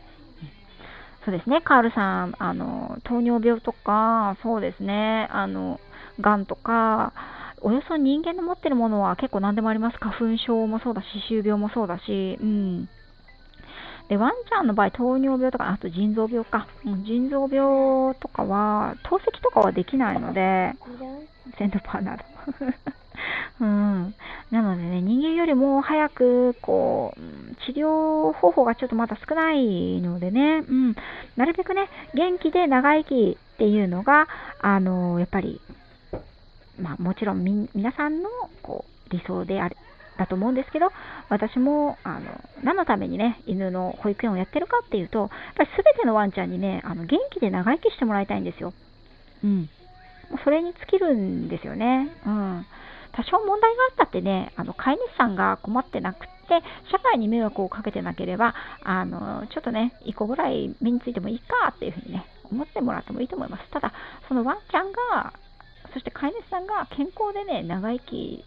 A: そうですね、カールさん、あの、糖尿病とか、そうですね、あの、がんとか、およそ人間の持ってるものは結構何でもあります。花粉症もそうだし、歯周病もそうだし、うん。で、ワンちゃんの場合、糖尿病とか、あと腎臓病か。うん、腎臓病とかは、透析とかはできないので、セントパーなど。うん。なのでね、人間よりも早く、こう、治療方法がちょっとまだ少ないのでね、うん。なるべくね、元気で長生きっていうのが、あの、やっぱり、まあもちろんみ、皆さんの、こう、理想である、だと思うんですけど、私も、あの、何のためにね、犬の保育園をやってるかっていうと、やっぱり全てのワンちゃんにね、あの、元気で長生きしてもらいたいんですよ。うん。それに尽きるんですよね。うん。多少問題があったってね、あの飼い主さんが困ってなくて、社会に迷惑をかけてなければ、あのちょっとね、1個ぐらい目についてもいいかっていうふうにね、思ってもらってもいいと思います。ただ、そのワンちゃんが、そして飼い主さんが健康でね、長生き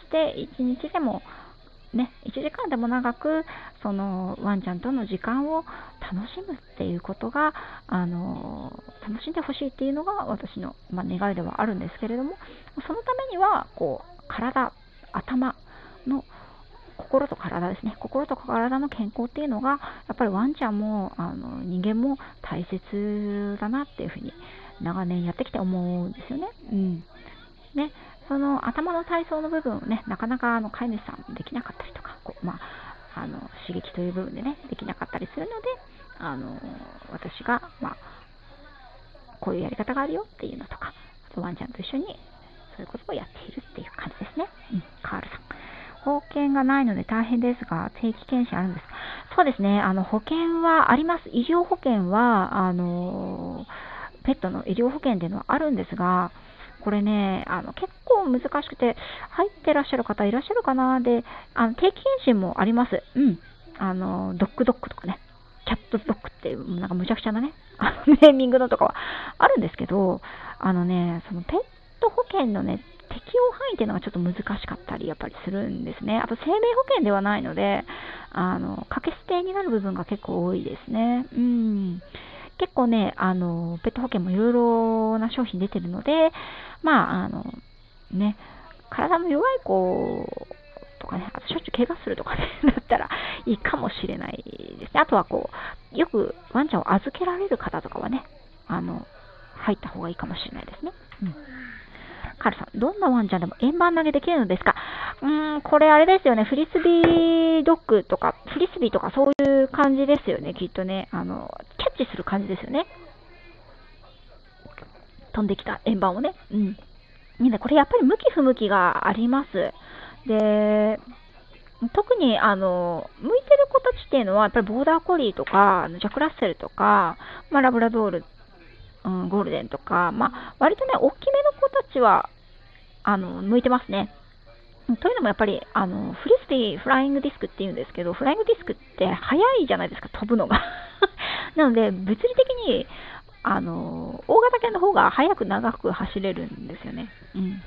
A: して、1日でもね、1時間でも長くそのワンちゃんとの時間を楽しむっていうことがあの楽しんでほしいっていうのが私の、まあ、願いではあるんですけれどもそのためにはこう体頭の心と体ですね心と体の健康っていうのがやっぱりワンちゃんもあの人間も大切だなっていうふうに長年やってきて思うんですよね。うんねその頭の体操の部分をね、なかなかあの飼い主さんできなかったりとか、こうまあ、あの刺激という部分でね、できなかったりするので、あの私が、まあ、こういうやり方があるよっていうのとか、あとワンちゃんと一緒にそういうことをやっているっていう感じですね。うん、カールさん。保険がないので大変ですが、定期検診あるんですかそうですね、あの保険はあります。医療保険は、あのペットの医療保険でいうのはあるんですが、これね、あの結構難しくて、入ってらっしゃる方いらっしゃるかなで、あの定期検診もあります。うん。あの、ドッグドッグとかね、キャットドッグっていう、なんかむちゃくちゃなね、ネーミングのとかはあるんですけど、あのね、そのペット保険のね、適用範囲っていうのがちょっと難しかったりやっぱりするんですね。あと生命保険ではないので、あの、掛け捨てになる部分が結構多いですね。うん。結構ね、あの、ペット保険もいろいろな商品出てるので、まあ、あの、ね、体の弱い子とかね、あとしょっちゅう怪我するとかね、だったらいいかもしれないですね。あとはこう、よくワンちゃんを預けられる方とかはね、あの、入った方がいいかもしれないですね。うん。カルさん、どんなワンちゃんでも円盤投げできるのですか？うーん、これあれですよね。フリスビードッグとか、フリスビーとかそういう感じですよね、きっとね。あの、キャッチする感じですよね。飛んできた円盤をね。うん。ね、これやっぱり向き不向きがあります。で、特にあの向いてる子たちっていうのは、やっぱりボーダーコリーとか、ジャック・ラッセルとか、まあ、ラブラドール、うん、ゴールデンとか、まあ、割とね、大きめの子たちはあの向いてますね。というのもやっぱり、あの、フリスビーフライングディスクっていうんですけど、フライングディスクって速いじゃないですか、飛ぶのが。なので、物理的に、あの、大型犬の方が速く長く走れるんですよね。うん。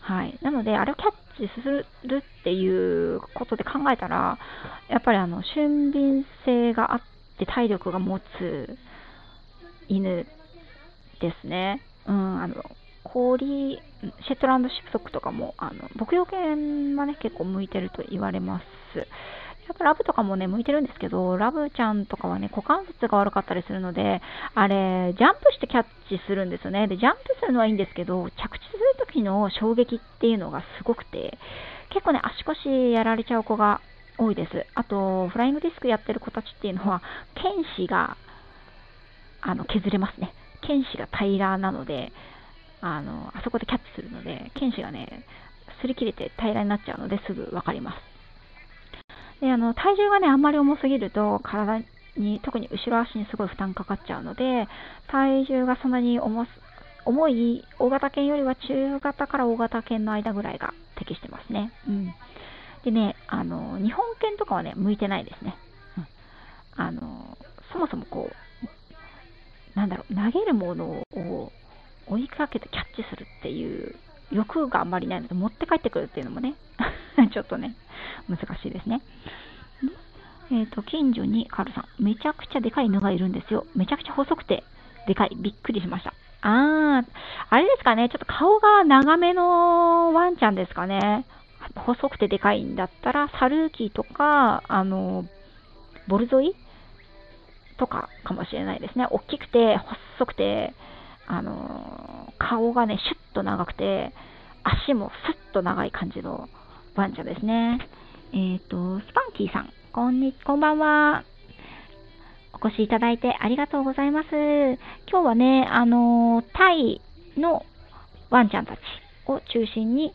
A: はい。なので、あれをキャッチするっていうことで考えたら、やっぱりあの、俊敏性があって体力が持つ犬ですね。うん、あの、氷、シェットランドシップソックとかも、あの、牧羊犬はね、結構向いてると言われます。やっぱラブとかもね、向いてるんですけど、ラブちゃんとかはね、股関節が悪かったりするので、あれ、ジャンプしてキャッチするんですよね。で、ジャンプするのはいいんですけど、着地するときの衝撃っていうのがすごくて、結構ね、足腰やられちゃう子が多いです。あと、フライングディスクやってる子たちっていうのは、剣士が、あの、削れますね。剣士が平らなので、あの、あそこでキャッチするので、剣士がね、擦り切れて平らになっちゃうのですぐ分かります。で、あの、体重がね、あんまり重すぎると、体に、特に後ろ足にすごい負担かかっちゃうので、体重がそんなに重す、重い大型犬よりは中型から大型犬の間ぐらいが適してますね。うん。でね、あの、日本犬とかはね、向いてないですね。うん。あの、そもそもこう、なんだろう、投げるものを追いかけてキャッチするっていう欲があんまりないので、持って帰ってくるっていうのもね、ちょっとね、難しいですね。えっ、ー、と、近所にカールさん、めちゃくちゃでかい犬がいるんですよ。めちゃくちゃ細くてでかい。びっくりしました。あー、あれですかね、ちょっと顔が長めのワンちゃんですかね。細くてでかいんだったら、サルーキーとか、あの、ボルゾイとかかもしれないですね。大きくて、細くて、あの、顔がね、シュッと長くて、足もスッと長い感じのワンちゃんですね。えっ、ー、と、スパンキーさん、こんに、こんばんは。お越しいただいてありがとうございます。今日はね、あの、タイのワンちゃんたちを中心に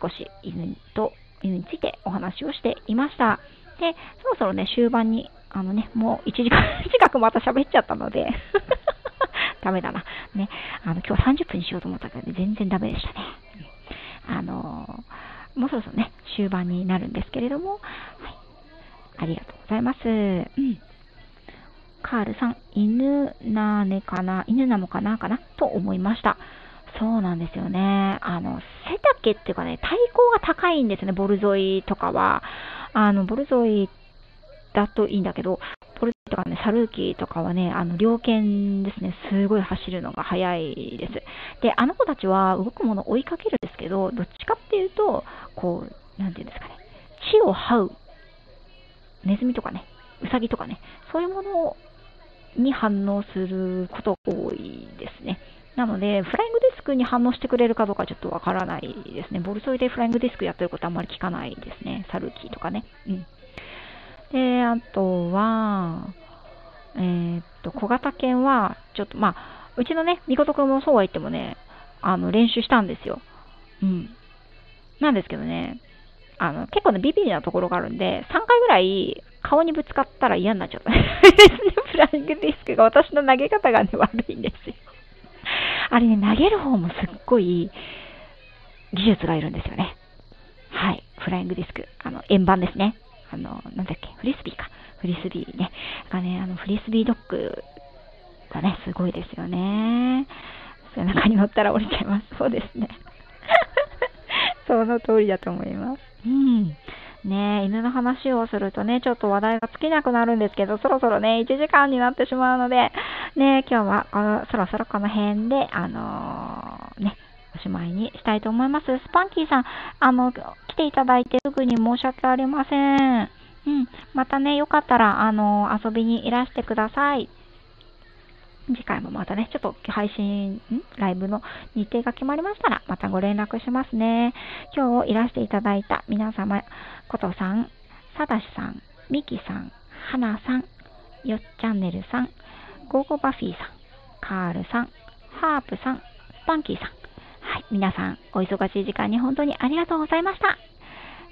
A: 少し犬と犬についてお話をしていました。で、そろそろね、終盤に、あのね、もう1時間 近くまた喋っちゃったのでダメだな。ね、あの、今日は30分にしようと思ったけど、ね、全然ダメでしたね。あのもうそろそろね、終盤になるんですけれども、はい。ありがとうございます。うん。カールさん、犬なねかな、犬なのかなかな？と思いました。そうなんですよね。あの、背丈っていうかね、体高が高いんですね、ボルゾイとかは。あの、ボルゾイだといいんだけど、ポルとかね、サルーキーとかはね、あの、猟犬ですね、すごい走るのが速いです。で、あの子たちは動くものを追いかけるんですけど、どっちかっていうと、こう、なんていうんですかね、血を這う、ネズミとかね、ウサギとかね、そういうものに反応することが多いですね。なので、フライングディスクに反応してくれるかどうかちょっとわからないですね。ボルソイでフライングディスクやってることあんまり聞かないですね。サルーキーとかね。うん。で、あとは、えー、っと、小型犬は、ちょっと、まあ、うちのね、みことくんもそうは言ってもね、あの、練習したんですよ。うん。なんですけどね、あの、結構ね、ビビりなところがあるんで、3回ぐらい顔にぶつかったら嫌になっちゃった。フライングディスクが私の投げ方がね、悪いんですよ。あれね、投げる方もすっごい技術がいるんですよね。はい。フライングディスク。あの、円盤ですね。あの、なんだっけ、フリスビーか。フリスビーね。がね、あの、フリスビードッグがね、すごいですよね。背中に乗ったら降りちゃいます。そうですね。その通りだと思います。うん。ね犬の話をするとね、ちょっと話題が尽きなくなるんですけど、そろそろね、1時間になってしまうので、ね、今日はこのそろそろこの辺で、あのー、ね、しまいにしたいと思います。スパンキーさん、あの、来ていただいてすぐに申し訳ありません。うん。またね、よかったら、あの、遊びにいらしてください。次回もまたね、ちょっと配信、ライブの日程が決まりましたら、またご連絡しますね。今日いらしていただいた皆様、ことさん、さだしさん、みきさん、はなさん、よっチャンネルさん、ゴーゴバフィーさん、カールさん、ハープさん、スパンキーさん、はい、皆さん、お忙しい時間に本当にありがとうございました。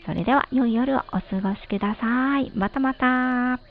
A: それでは、良い夜をお過ごしください。またまた。